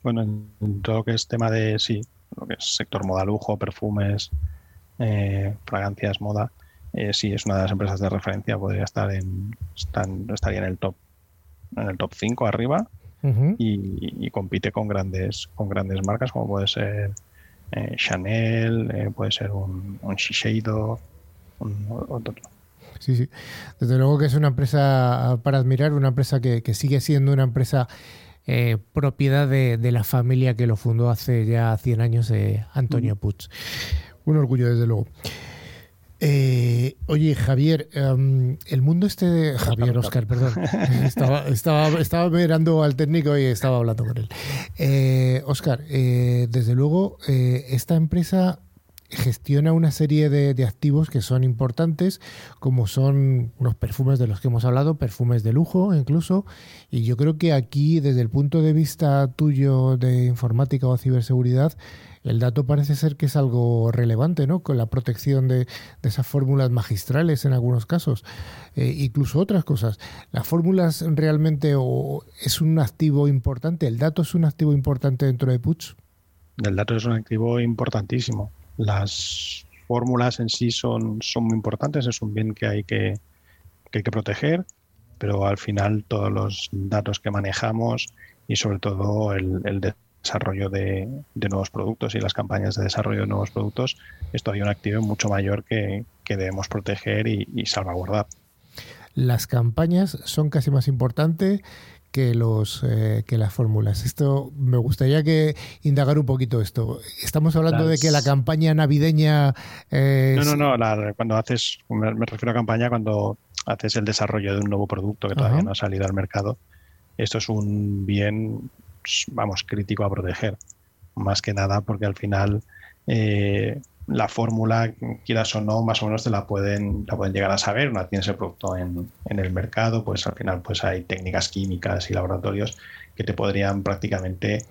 Bueno, en todo lo que es tema de, sí, lo que es sector moda lujo, perfumes, eh, fragancias, moda, eh, sí, es una de las empresas de referencia, podría estar en, estaría en el top, en el top 5 arriba y, compite con grandes, con grandes marcas como puede ser eh, Chanel, eh, puede ser un, un Shiseido, un, otro. Sí, sí. Desde luego que es una empresa para admirar, una empresa que, sigue siendo una empresa eh, propiedad de, la familia que lo fundó hace ya 100 años, Antonio Puig. Un orgullo, desde luego. Eh, oye, Javier, em, el mundo este de... Javier, Oscar, perdón. <laughs> Estaba, estaba, mirando al técnico y estaba hablando con él. Eh, Oscar, eh, desde luego, eh, esta empresa gestiona una serie de, activos que son importantes, como son unos perfumes de los que hemos hablado, perfumes de lujo incluso, y yo creo que aquí, desde el punto de vista tuyo de informática o ciberseguridad, el dato parece ser que es algo relevante, ¿no? Con la protección de, esas fórmulas magistrales en algunos casos, eh, incluso otras cosas. ¿Las fórmulas realmente o es un activo importante? ¿El dato es un activo importante dentro de Puch? El dato es un activo importantísimo. Las fórmulas en sí son, son muy importantes, es un bien que hay que, que hay que proteger, pero al final todos los datos que manejamos y sobre todo el, el desarrollo de, nuevos productos y las campañas de desarrollo de nuevos productos es todavía un activo mucho mayor que, debemos proteger y, salvaguardar. Las campañas son casi más importantes que los eh, que las fórmulas. Esto me gustaría que indagar un poquito esto. Estamos hablando de que la campaña navideña. No, no, no. cuando haces, me, refiero a campaña cuando haces el desarrollo de un nuevo producto que todavía no ha salido al mercado. Esto es un bien vamos, crítico a proteger. Más que nada porque al final eh, la fórmula, quieras o no, más o menos te la pueden, la pueden llegar a saber. Una tienes el producto en, el mercado, pues al final pues hay técnicas químicas y laboratorios que te podrían prácticamente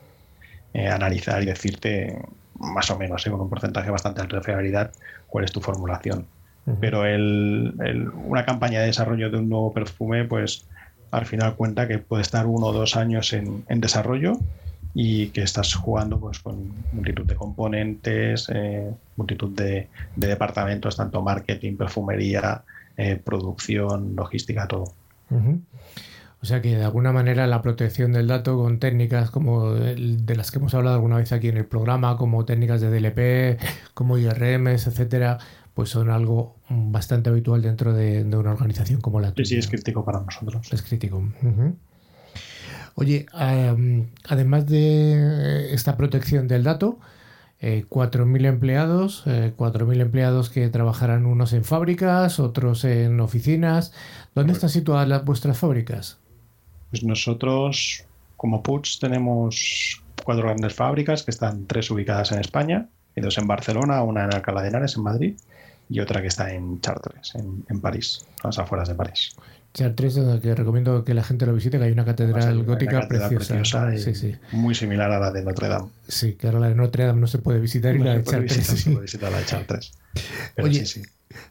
eh, analizar y decirte más o menos, eh, con un porcentaje bastante alto de fiabilidad, cuál es tu formulación. Pero el, una campaña de desarrollo de un nuevo perfume, pues al final cuenta que puede estar uno o dos años en, desarrollo y que estás jugando pues con multitud de componentes, eh, multitud de, departamentos, tanto marketing, perfumería, eh, producción, logística, todo. O sea que de alguna manera la protección del dato con técnicas como de las que hemos hablado alguna vez aquí en el programa, como técnicas de DLP, como IRMs, etcétera, pues son algo bastante habitual dentro de, una organización como la tuya. Sí, sí, es crítico para nosotros. Es crítico. Oye, además de esta protección del dato, 4.000 eh, empleados, 4.000 eh, empleados que trabajarán unos en fábricas, otros en oficinas. ¿Dónde están situadas las, vuestras fábricas? Pues nosotros, como PUTS, tenemos cuatro grandes fábricas que están tres ubicadas en España y dos en Barcelona, una en Alcalá de Henares, en Madrid, y otra que está en Chartres, en, París, a las afueras de París. Chartres, que recomiendo que la gente lo visite, que hay una catedral gótica preciosa. sí, sí. Muy similar a la de Notre Dame. Sí, que ahora la de Notre Dame no se puede visitar y la de Chartres. se puede visitar la de Chartres. Oye,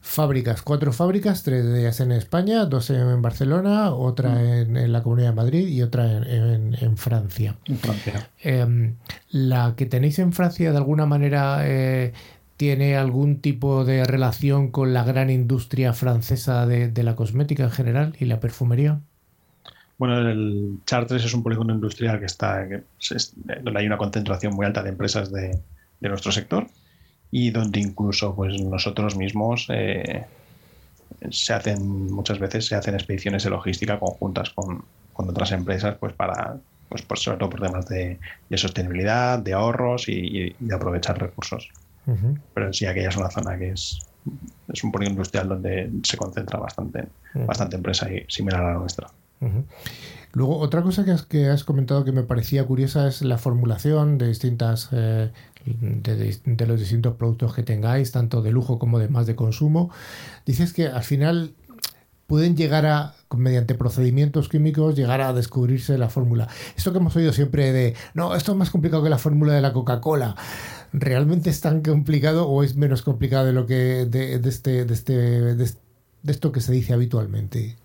fábricas, cuatro fábricas, tres de ellas en España, dos en Barcelona, otra mm. en, la Comunidad de Madrid y otra en, Francia. En Francia. Em, la que tenéis en Francia, de alguna manera, eh, tiene algún tipo de relación con la gran industria francesa de, la cosmética en general y la perfumería? Bueno, el Chartres es un polígono industrial que está donde hay una concentración muy alta de empresas de, nuestro sector y donde incluso pues nosotros mismos eh, se hacen muchas veces se hacen expediciones de logística conjuntas con, otras empresas pues para pues por, sobre todo por temas de, sostenibilidad, de ahorros y de aprovechar recursos. Pero sí, aquella es una zona que es, es un polígono industrial donde se concentra bastante, bastante empresa y similar a la nuestra. Luego, otra cosa que has, que has, comentado que me parecía curiosa es la formulación de distintas eh, de, los distintos productos que tengáis, tanto de lujo como de más de consumo. Dices que al final pueden llegar a, mediante procedimientos químicos, llegar a descubrirse la fórmula. Esto que hemos oído siempre de, no, esto es más complicado que la fórmula de la Coca-Cola. ¿Realmente es tan complicado o es menos complicado de lo que de, este, de, este, de, esto que se dice habitualmente?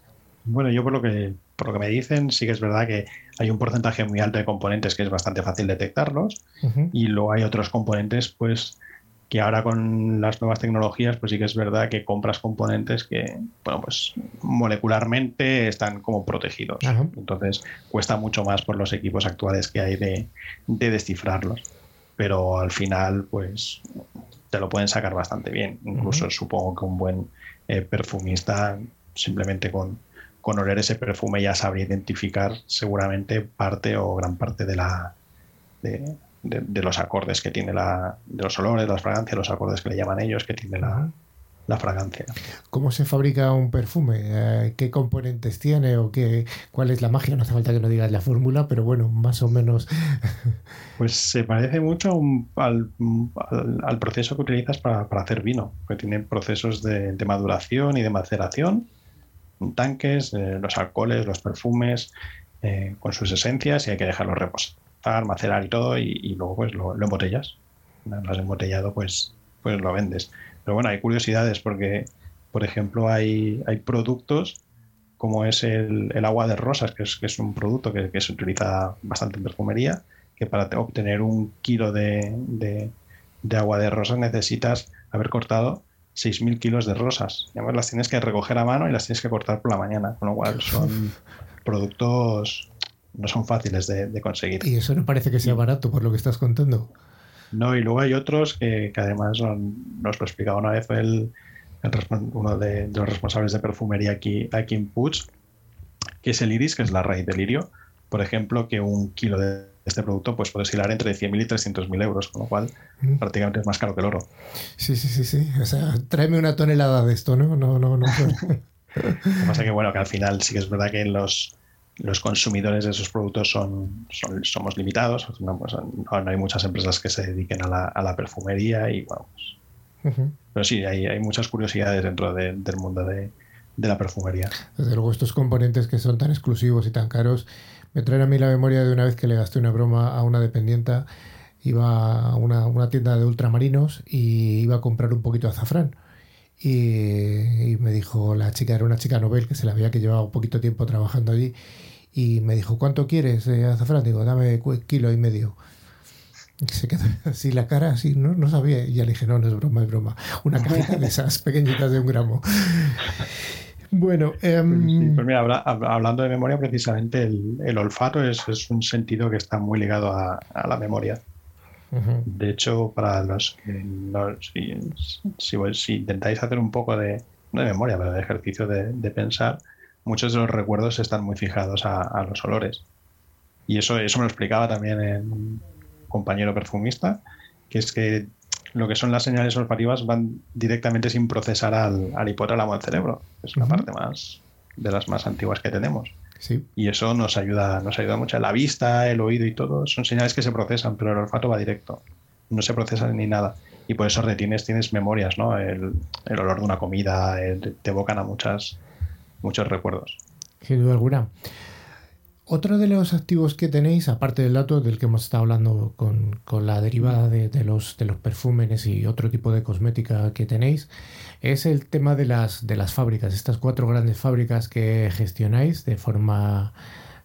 Bueno, yo por lo que por lo que me dicen, sí que es verdad que hay un porcentaje muy alto de componentes que es bastante fácil detectarlos y luego hay otros componentes pues que ahora con las nuevas tecnologías pues sí que es verdad que compras componentes que bueno pues molecularmente están como protegidos. Entonces cuesta mucho más por los equipos actuales que hay de, de descifrarlos pero al final pues te lo pueden sacar bastante bien. Incluso supongo que un buen eh, perfumista simplemente con, con oler ese perfume ya sabría identificar seguramente parte o gran parte de la de, los acordes que tiene la de los olores, las fragancias, los acordes que le llaman ellos que tiene la, la fragancia. ¿Cómo se fabrica un perfume? Eh, ¿Qué componentes tiene o qué, cuál es la magia? No hace falta que no digas la fórmula, pero bueno, más o menos. <laughs> pues se parece mucho al, al, proceso que utilizas para, para, hacer vino, que tiene procesos de, de maduración y de maceración, tanques, eh, los alcoholes, los perfumes, eh, con sus esencias y hay que dejarlos reposar, macerar y todo, y, luego pues lo, lo embotellas. Una vez embotellado, pues, pues lo vendes. Pero bueno, hay curiosidades porque, por ejemplo, hay, hay productos como es el, agua de rosas, que es, que es un producto que, se utiliza bastante en perfumería, que para obtener un kilo de, agua de rosas necesitas haber cortado 6.000 kilos de rosas. Y además las tienes que recoger a mano y las tienes que cortar por la mañana, con lo cual son <laughs> productos no son fáciles de, conseguir. Y eso no parece que sea barato por lo que estás contando. No, y luego hay otros que, además nos lo explicaba una vez el, uno de, los responsables de perfumería aquí, aquí en Puig, que es el iris, que es la raíz del lirio. Por ejemplo, que un kilo de este producto pues puede oscilar entre 100.000 y 300.000 euros, con lo cual mm. prácticamente es más caro que el oro. Sí, sí, sí, sí. O sea, tráeme una tonelada de esto, ¿no? No, no, no. <laughs> Lo que pasa que, bueno, que al final sí que es verdad que los, los consumidores de esos productos son, somos limitados. No, pues, no, hay muchas empresas que se dediquen a la, a la perfumería y, bueno, pues, Pero sí, hay, hay, muchas curiosidades dentro del mundo de, de la perfumería. Desde luego, estos componentes que son tan exclusivos y tan caros me traen a mí la memoria de una vez que le gasté una broma a una dependienta. Iba a una, tienda de ultramarinos y iba a comprar un poquito de azafrán. Y, me dijo, la chica era una chica Nobel que se la había que llevaba un poquito tiempo trabajando allí. Y me dijo, ¿cuánto quieres de azafrán? Digo, dame kilo y medio. Y se quedó <laughs> así la cara, así, no, no sabía. Y ya le dije, no, no es broma, es broma. Una cajita de esas pequeñitas de un gramo. Bueno, em, pues mira, hablando de memoria, precisamente el, olfato es, un sentido que está muy ligado a, la memoria. De hecho, para los que si, intentáis hacer un poco de, no de memoria, pero de ejercicio de, pensar, muchos de los recuerdos están muy fijados a, los olores. Y eso, eso me lo explicaba también un compañero perfumista, que es que lo que son las señales olfativas van directamente sin procesar al, al hipotálamo al cerebro. Es una parte más de las más antiguas que tenemos. Sí. Y eso nos ayuda, nos ayuda mucho. La vista, el oído y todo son señales que se procesan, pero el olfato va directo. No se procesa ni nada. Y por eso retienes, tienes memorias, ¿no? El, olor de una comida, te evocan a muchas, muchos recuerdos. Sin duda alguna. Otro de los activos que tenéis, aparte del dato del que hemos estado hablando con, la derivada de, los, de los perfúmenes y otro tipo de cosmética que tenéis, es el tema de las, de las fábricas, estas cuatro grandes fábricas que gestionáis de forma,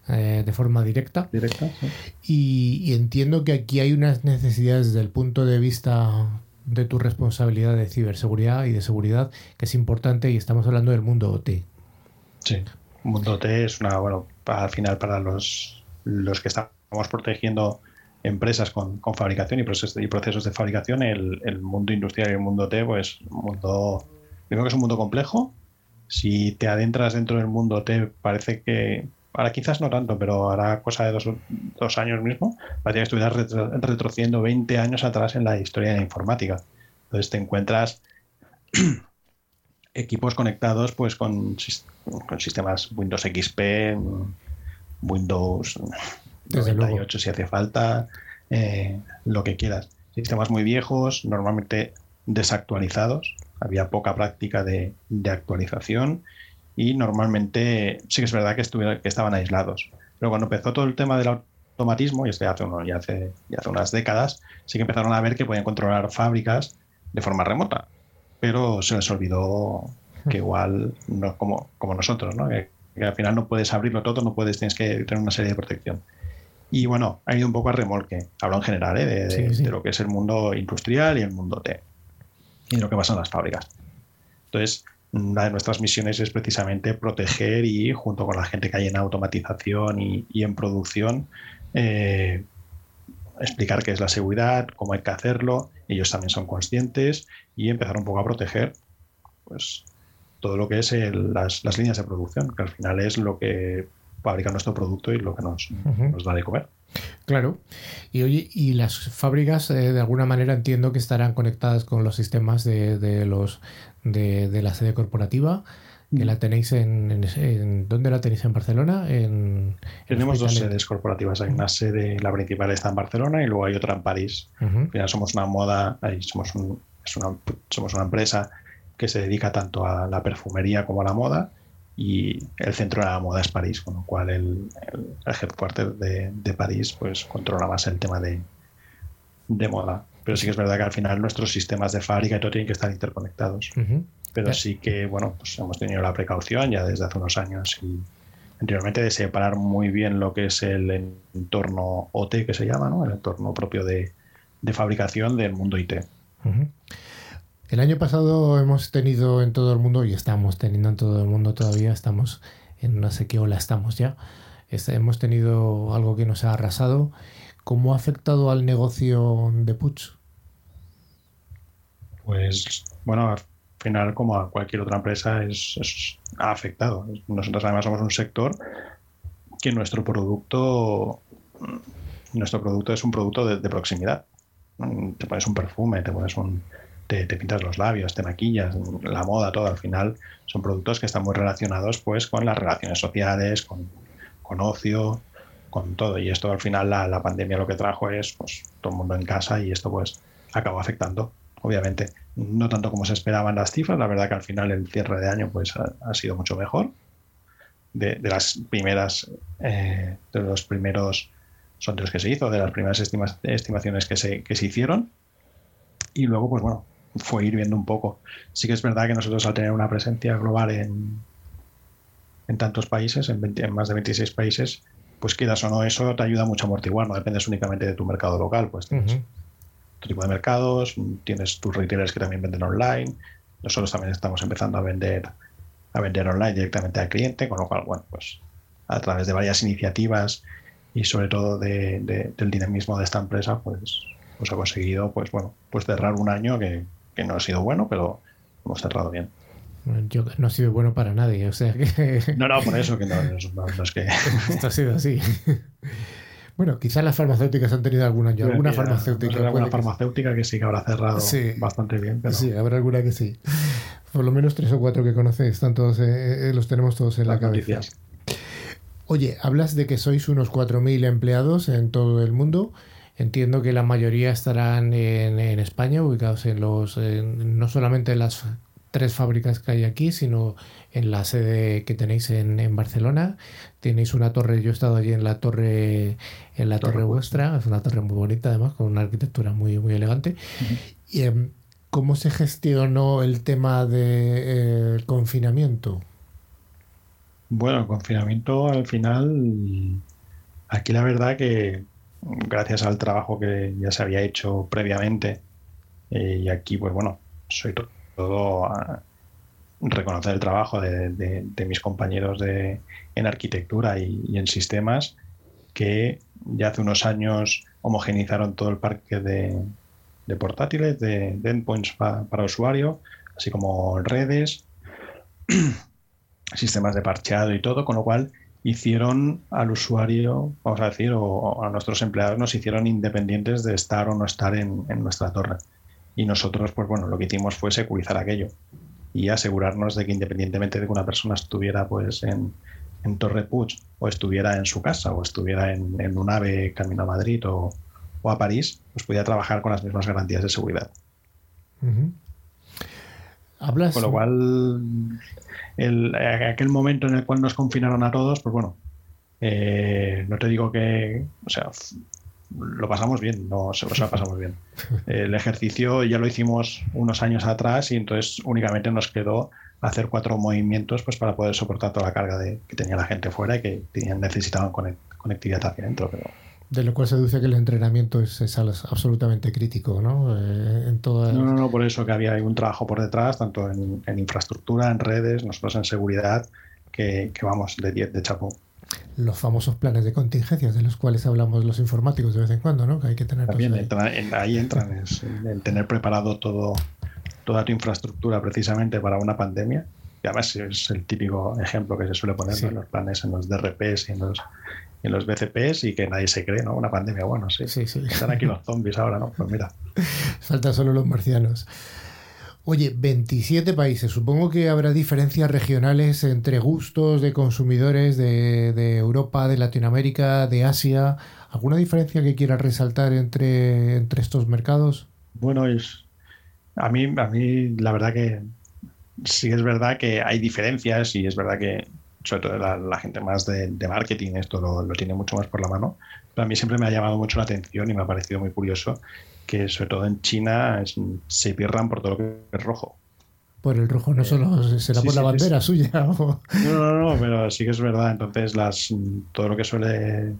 eh, de forma directa. Directa, y, entiendo que aquí hay unas necesidades desde el punto de vista de tu responsabilidad de ciberseguridad y de seguridad que es importante y estamos hablando del mundo OT. Sí. Mundo T es una, bueno, al final para los, los que estamos protegiendo empresas con, con fabricación y procesos, y procesos de fabricación, el, el, mundo industrial y el mundo T, pues mundo, primero que es un mundo complejo. Si te adentras dentro del mundo T, parece que, ahora quizás no tanto, pero hará cosa de dos, dos años mismo, parece que estuvieras retrocediendo 20 años atrás en la historia de la informática. Entonces te encuentras equipos conectados pues con, con sistemas Windows XP, Windows 98 si hace falta, eh, lo que quieras. Sistemas muy viejos, normalmente desactualizados, había poca práctica de, actualización y normalmente sí que es verdad que, que estaban aislados. Pero cuando empezó todo el tema del automatismo, y este hace, uno, ya hace, ya hace unas décadas, sí que empezaron a ver que podían controlar fábricas de forma remota pero se les olvidó que igual no como, como nosotros, ¿no? Que, al final no puedes abrirlo todo, no puedes, tienes que tener una serie de protección. Y bueno, ha ido un poco a remolque, hablo en general, ¿eh? de, lo que es el mundo industrial y el mundo T, y lo que pasa en las fábricas. Entonces, una de nuestras misiones es precisamente proteger y junto con la gente que hay en automatización y, y en producción, eh, explicar qué es la seguridad, cómo hay que hacerlo, ellos también son conscientes y empezar un poco a proteger pues todo lo que es las, líneas de producción, que al final es lo que fabrica nuestro producto y lo que nos, nos da de comer. Claro. Y oye, y las fábricas eh, de alguna manera entiendo que estarán conectadas con los sistemas de, de los de, de, la sede corporativa que la tenéis en, ¿dónde la tenéis en Barcelona? En, Tenemos dos sedes corporativas. Hay una sede, la principal está en Barcelona y luego hay otra en París. somos una moda, somos, una, somos una empresa que se dedica tanto a la perfumería como a la moda y el centro de la moda es París, con lo cual el, el, headquarter de, de, París pues controla más el tema de, de moda. Pero sí que es verdad que al final nuestros sistemas de fábrica y todo tienen que estar interconectados. Pero sí que, bueno, pues hemos tenido la precaución ya desde hace unos años y anteriormente de separar muy bien lo que es el entorno OT que se llama, ¿no? El entorno propio de, fabricación del mundo IT. El año pasado hemos tenido en todo el mundo, y estamos teniendo en todo el mundo todavía, estamos en no sé qué ola estamos ya, hemos tenido algo que nos ha arrasado. ¿Cómo ha afectado al negocio de Puts? Pues bueno, final como a cualquier otra empresa es, ha afectado. Nosotros además somos un sector que nuestro producto nuestro producto es un producto de, proximidad. Te pones un perfume, te pones un te, pintas los labios, te maquillas, la moda, todo. Al final son productos que están muy relacionados pues con las relaciones sociales, con, con ocio, con todo. Y esto al final la, la, pandemia lo que trajo es pues todo el mundo en casa y esto pues acabó afectando obviamente no tanto como se esperaban las cifras, la verdad que al final el cierre de año pues ha, sido mucho mejor. De, las primeras, eh, de los primeros sondeos que se hizo, de las primeras estimaciones que se, que se hicieron. Y luego, pues bueno, fue ir viendo un poco. Sí que es verdad que nosotros al tener una presencia global en, en tantos países, en, en más de 26 países, pues quieras o no, eso te ayuda mucho a amortiguar, no dependes únicamente de tu mercado local, pues tipo de mercados, tienes tus retailers que también venden online, nosotros también estamos empezando a vender a vender online directamente al cliente, con lo cual, bueno, pues a través de varias iniciativas y sobre todo de, del dinamismo de esta empresa, pues, pues ha conseguido, pues bueno, pues cerrar un año que, que no ha sido bueno, pero hemos cerrado bien. Yo, no ha sido bueno para nadie, o sea que... No, no, por eso que no, no es que... <laughs> Esto ha sido así. <laughs> Bueno, quizás las farmacéuticas han tenido algún año. Alguna farmacéutica. alguna farmacéutica que sí que habrá cerrado bastante bien. Sí, habrá alguna que sí. Por lo menos tres o cuatro que conocéis, están todos, eh, eh, los tenemos todos en la cabeza. Oye, hablas de que sois unos 4.000 empleados en todo el mundo. Entiendo que la mayoría estarán en, España, ubicados en los, no solamente en las tres fábricas que hay aquí, sino en la sede que tenéis en, Barcelona. Tenéis una torre, yo he estado allí en la torre, en la torre, vuestra, es una torre muy bonita además, con una arquitectura muy, muy elegante. y, em, ¿Cómo se gestionó el tema del de, eh, confinamiento? Bueno, el confinamiento al final, aquí la verdad que gracias al trabajo que ya se había hecho previamente, eh, y aquí pues bueno, soy todo reconocer el trabajo de, mis compañeros de, en arquitectura y, en sistemas que ya hace unos años homogenizaron todo el parque de, portátiles, de, endpoints para usuario, así como redes, <clears throat> sistemas de parcheado y todo, con lo cual hicieron al usuario, vamos a decir, o, a nuestros empleados nos hicieron independientes de estar o no estar en, en nuestra torre. Y nosotros, pues bueno, lo que hicimos fue securizar aquello y asegurarnos de que independientemente de que una persona estuviera pues en, en Torre Puig o estuviera en su casa o estuviera en, un ave camino a Madrid o, a París, pues podía trabajar con las mismas garantías de seguridad. ¿Hablas? Con lo cual, el, aquel momento en el cual nos confinaron a todos, pues bueno, eh, no te digo que, o sea, lo pasamos bien, no se lo pasamos bien. El ejercicio ya lo hicimos unos años atrás y entonces únicamente nos quedó hacer cuatro movimientos pues para poder soportar toda la carga de, que tenía la gente fuera y que tenían, necesitaban conectividad hacia adentro. Pero... De lo cual se deduce que el entrenamiento es, absolutamente crítico, ¿no? Eh, en No, no, no, por eso que había un trabajo por detrás, tanto en, infraestructura, en redes, nosotros en seguridad, que, vamos, de 10 de chapo los famosos planes de contingencias de los cuales hablamos los informáticos de vez en cuando, ¿no? Que hay que tener También ahí. entran el tener preparado todo toda tu infraestructura precisamente para una pandemia. Y además es el típico ejemplo que se suele poner en los planes, en los DRPs y en los, en los BCPs y que nadie se cree, ¿no? Una pandemia, bueno, sí. sí, sí. Están aquí los zombies ahora, ¿no? Pues mira. <laughs> Faltan solo los marcianos. Oye, 27 países. Supongo que habrá diferencias regionales entre gustos de consumidores de, Europa, de Latinoamérica, de Asia. ¿Alguna diferencia que quieras resaltar entre, entre estos mercados? Bueno, es, a, mí, a mí la verdad que sí es verdad que hay diferencias y es verdad que sobre todo la, gente más de, marketing esto lo, lo, tiene mucho más por la mano. A mí siempre me ha llamado mucho la atención y me ha parecido muy curioso que sobre todo en China se pierdan por todo lo que es rojo. Por el rojo no solo será por la bandera suya. <laughs> No, no, no, pero sí que es verdad. Entonces, las todo lo que suele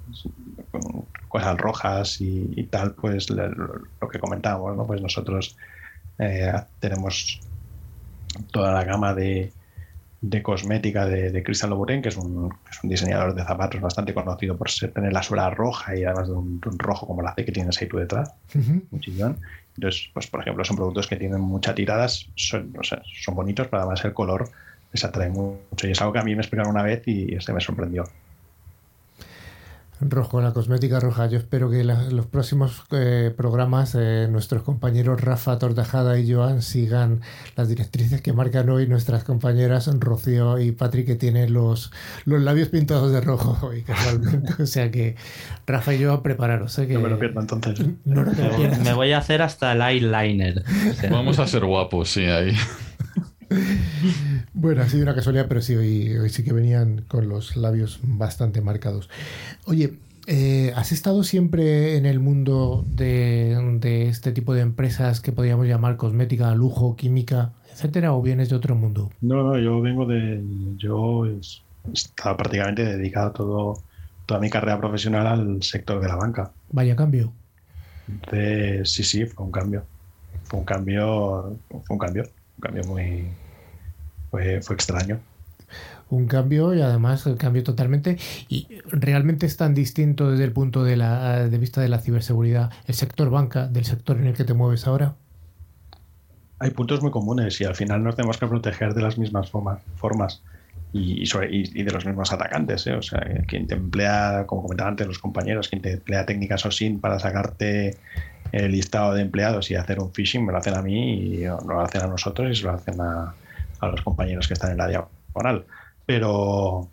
cosas rojas y, tal, pues lo, que comentábamos, ¿no? Pues nosotros eh, tenemos toda la gama de, de cosmética de, de Christian Louboutin, que es, un, es un, diseñador de zapatos bastante conocido por ser, tener la suela roja y además de un, un rojo como la C que tienes ahí tú detrás, uh -huh. un chillón. Entonces, pues por ejemplo, son productos que tienen muchas tiradas, son, o sea, son bonitos, pero además el color les atrae mucho. Y es algo que a mí me explicaron una vez y este me sorprendió. Rojo, la cosmética roja. Yo espero que la, los próximos eh, programas eh, nuestros compañeros Rafa Tortajada y Joan sigan las directrices que marcan hoy nuestras compañeras Rocío y Patrick que tienen los, los labios pintados de rojo hoy <laughs> casualmente. o sea que Rafa y yo prepararos. ¿eh? Que... No me lo pierdo entonces. No, no me, me voy a hacer hasta el eyeliner. O sea. Vamos a ser guapos, sí, ahí. <laughs> Bueno, ha sido una casualidad, pero sí, hoy, hoy sí que venían con los labios bastante marcados. Oye, eh, ¿has estado siempre en el mundo de, de, este tipo de empresas que podríamos llamar cosmética, lujo, química, etcétera, o vienes de otro mundo? No, no, yo vengo de. Yo estaba prácticamente dedicado todo, toda mi carrera profesional al sector de la banca. Vaya cambio. De, sí, sí, fue un cambio. Fue un cambio. Fue un cambio. Un cambio muy, fue, fue extraño. Un cambio y además el cambio totalmente y realmente es tan distinto desde el punto de, la, de vista de la ciberseguridad el sector banca del sector en el que te mueves ahora. Hay puntos muy comunes y al final nos tenemos que proteger de las mismas formas, formas y, y, sobre, y, y, de los mismos atacantes. ¿eh? O sea, quien te emplea, como comentaban antes los compañeros, quien te emplea técnicas OSINT para sacarte el listado de empleados y hacer un phishing, me lo hacen a mí y no lo hacen a nosotros y se lo hacen a, a los compañeros que están en la diagonal. Pero,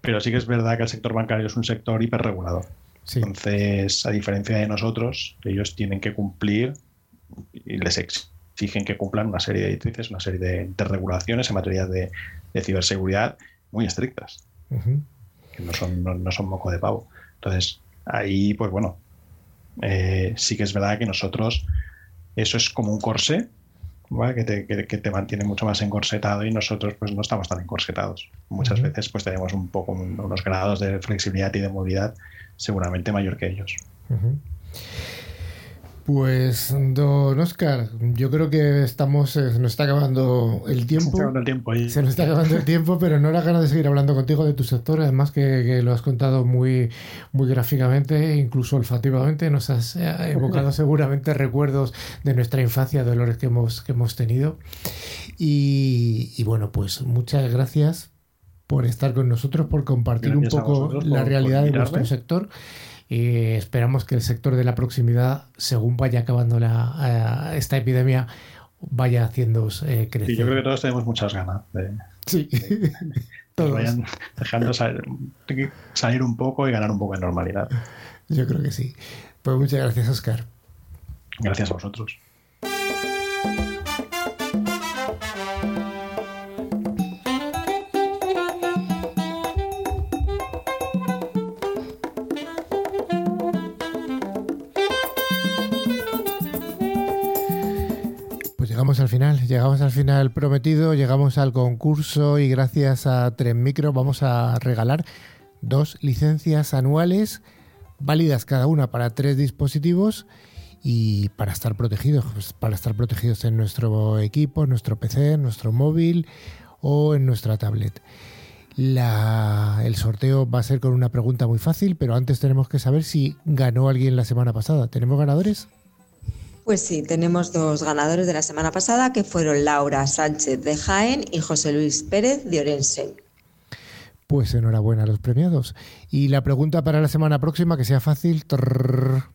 pero sí que es verdad que el sector bancario es un sector hiperregulador. Sí. Entonces, a diferencia de nosotros, ellos tienen que cumplir y les exigen que cumplan una serie de directrices, una serie de, de regulaciones en materia de, de, ciberseguridad muy estrictas, uh -huh. que no son, no, no, son moco de pavo. Entonces, ahí, pues bueno, eh, sí que es verdad que nosotros, eso es como un corsé ¿vale? que, te, que, que, te, mantiene mucho más encorsetado y nosotros pues no estamos tan encorsetados. Muchas uh -huh. veces pues tenemos un poco unos grados de flexibilidad y de movilidad seguramente mayor que ellos. Uh -huh. Pues, don Oscar, yo creo que estamos, eh, se nos está acabando el tiempo. Se, el tiempo ahí. se nos está acabando el tiempo, pero no la ganas de seguir hablando contigo de tu sector, además que, que, lo has contado muy, muy gráficamente, incluso olfativamente, nos has eh, evocado <laughs> seguramente recuerdos de nuestra infancia, dolores que hemos, que hemos tenido. Y, y bueno, pues muchas gracias por estar con nosotros, por compartir gracias un poco la por, realidad por de vuestro sector y esperamos que el sector de la proximidad, según vaya acabando la, uh, esta epidemia, vaya haciendo eh, crecer. Sí, yo creo que todos tenemos muchas ganas de, sí. de <laughs> todos. vayan dejando salir, salir un poco y ganar un poco de normalidad. Yo creo que sí. Pues muchas gracias, Oscar. Gracias a vosotros. Al final, llegamos al final prometido, llegamos al concurso y gracias a Tren Micro vamos a regalar dos licencias anuales válidas cada una para tres dispositivos y para estar protegidos, pues para estar protegidos en nuestro equipo, en nuestro PC, en nuestro móvil o en nuestra tablet. La, el sorteo va a ser con una pregunta muy fácil, pero antes tenemos que saber si ganó alguien la semana pasada. ¿Tenemos ganadores? Pues sí, tenemos dos ganadores de la semana pasada que fueron Laura Sánchez de Jaén y José Luis Pérez de Orense. Pues enhorabuena a los premiados. Y la pregunta para la semana próxima, que sea fácil. Trrr.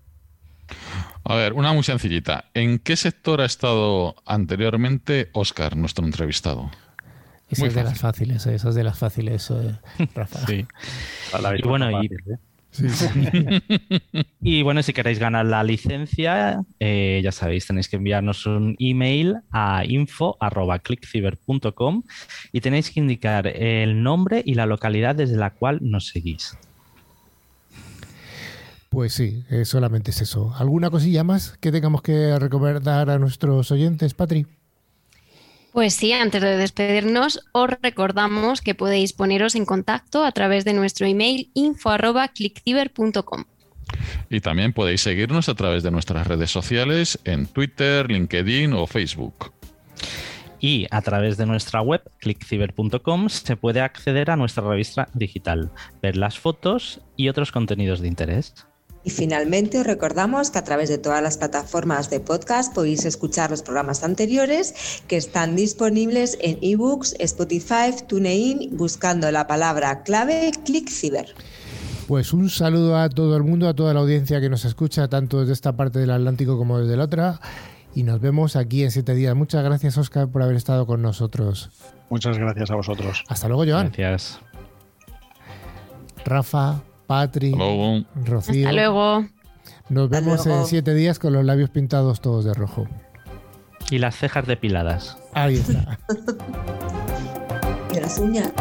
A ver, una muy sencillita. ¿En qué sector ha estado anteriormente Oscar, nuestro entrevistado? Esa es de las fáciles, esa es de las fáciles, eh, <laughs> Rafa. Sí. y bueno, y, Sí, sí. <laughs> y bueno, si queréis ganar la licencia, eh, ya sabéis, tenéis que enviarnos un email a info.clickciber.com y tenéis que indicar el nombre y la localidad desde la cual nos seguís. Pues sí, eh, solamente es eso. ¿Alguna cosilla más que tengamos que recomendar a nuestros oyentes, Patri? Pues sí, antes de despedirnos, os recordamos que podéis poneros en contacto a través de nuestro email info.clickciber.com. Y también podéis seguirnos a través de nuestras redes sociales en Twitter, LinkedIn o Facebook. Y a través de nuestra web, clickciber.com, se puede acceder a nuestra revista digital, ver las fotos y otros contenidos de interés. Y finalmente os recordamos que a través de todas las plataformas de podcast podéis escuchar los programas anteriores que están disponibles en ebooks, Spotify, TuneIn, buscando la palabra clave ClickCiber. Pues un saludo a todo el mundo, a toda la audiencia que nos escucha, tanto desde esta parte del Atlántico como desde la otra. Y nos vemos aquí en siete días. Muchas gracias, Oscar, por haber estado con nosotros. Muchas gracias a vosotros. Hasta luego, Joan. Gracias. Rafa, Patri, Luego. Rocío. Hasta luego. Nos Hasta vemos luego. en siete días con los labios pintados todos de rojo. Y las cejas depiladas. Ahí está. <laughs> De las uñas.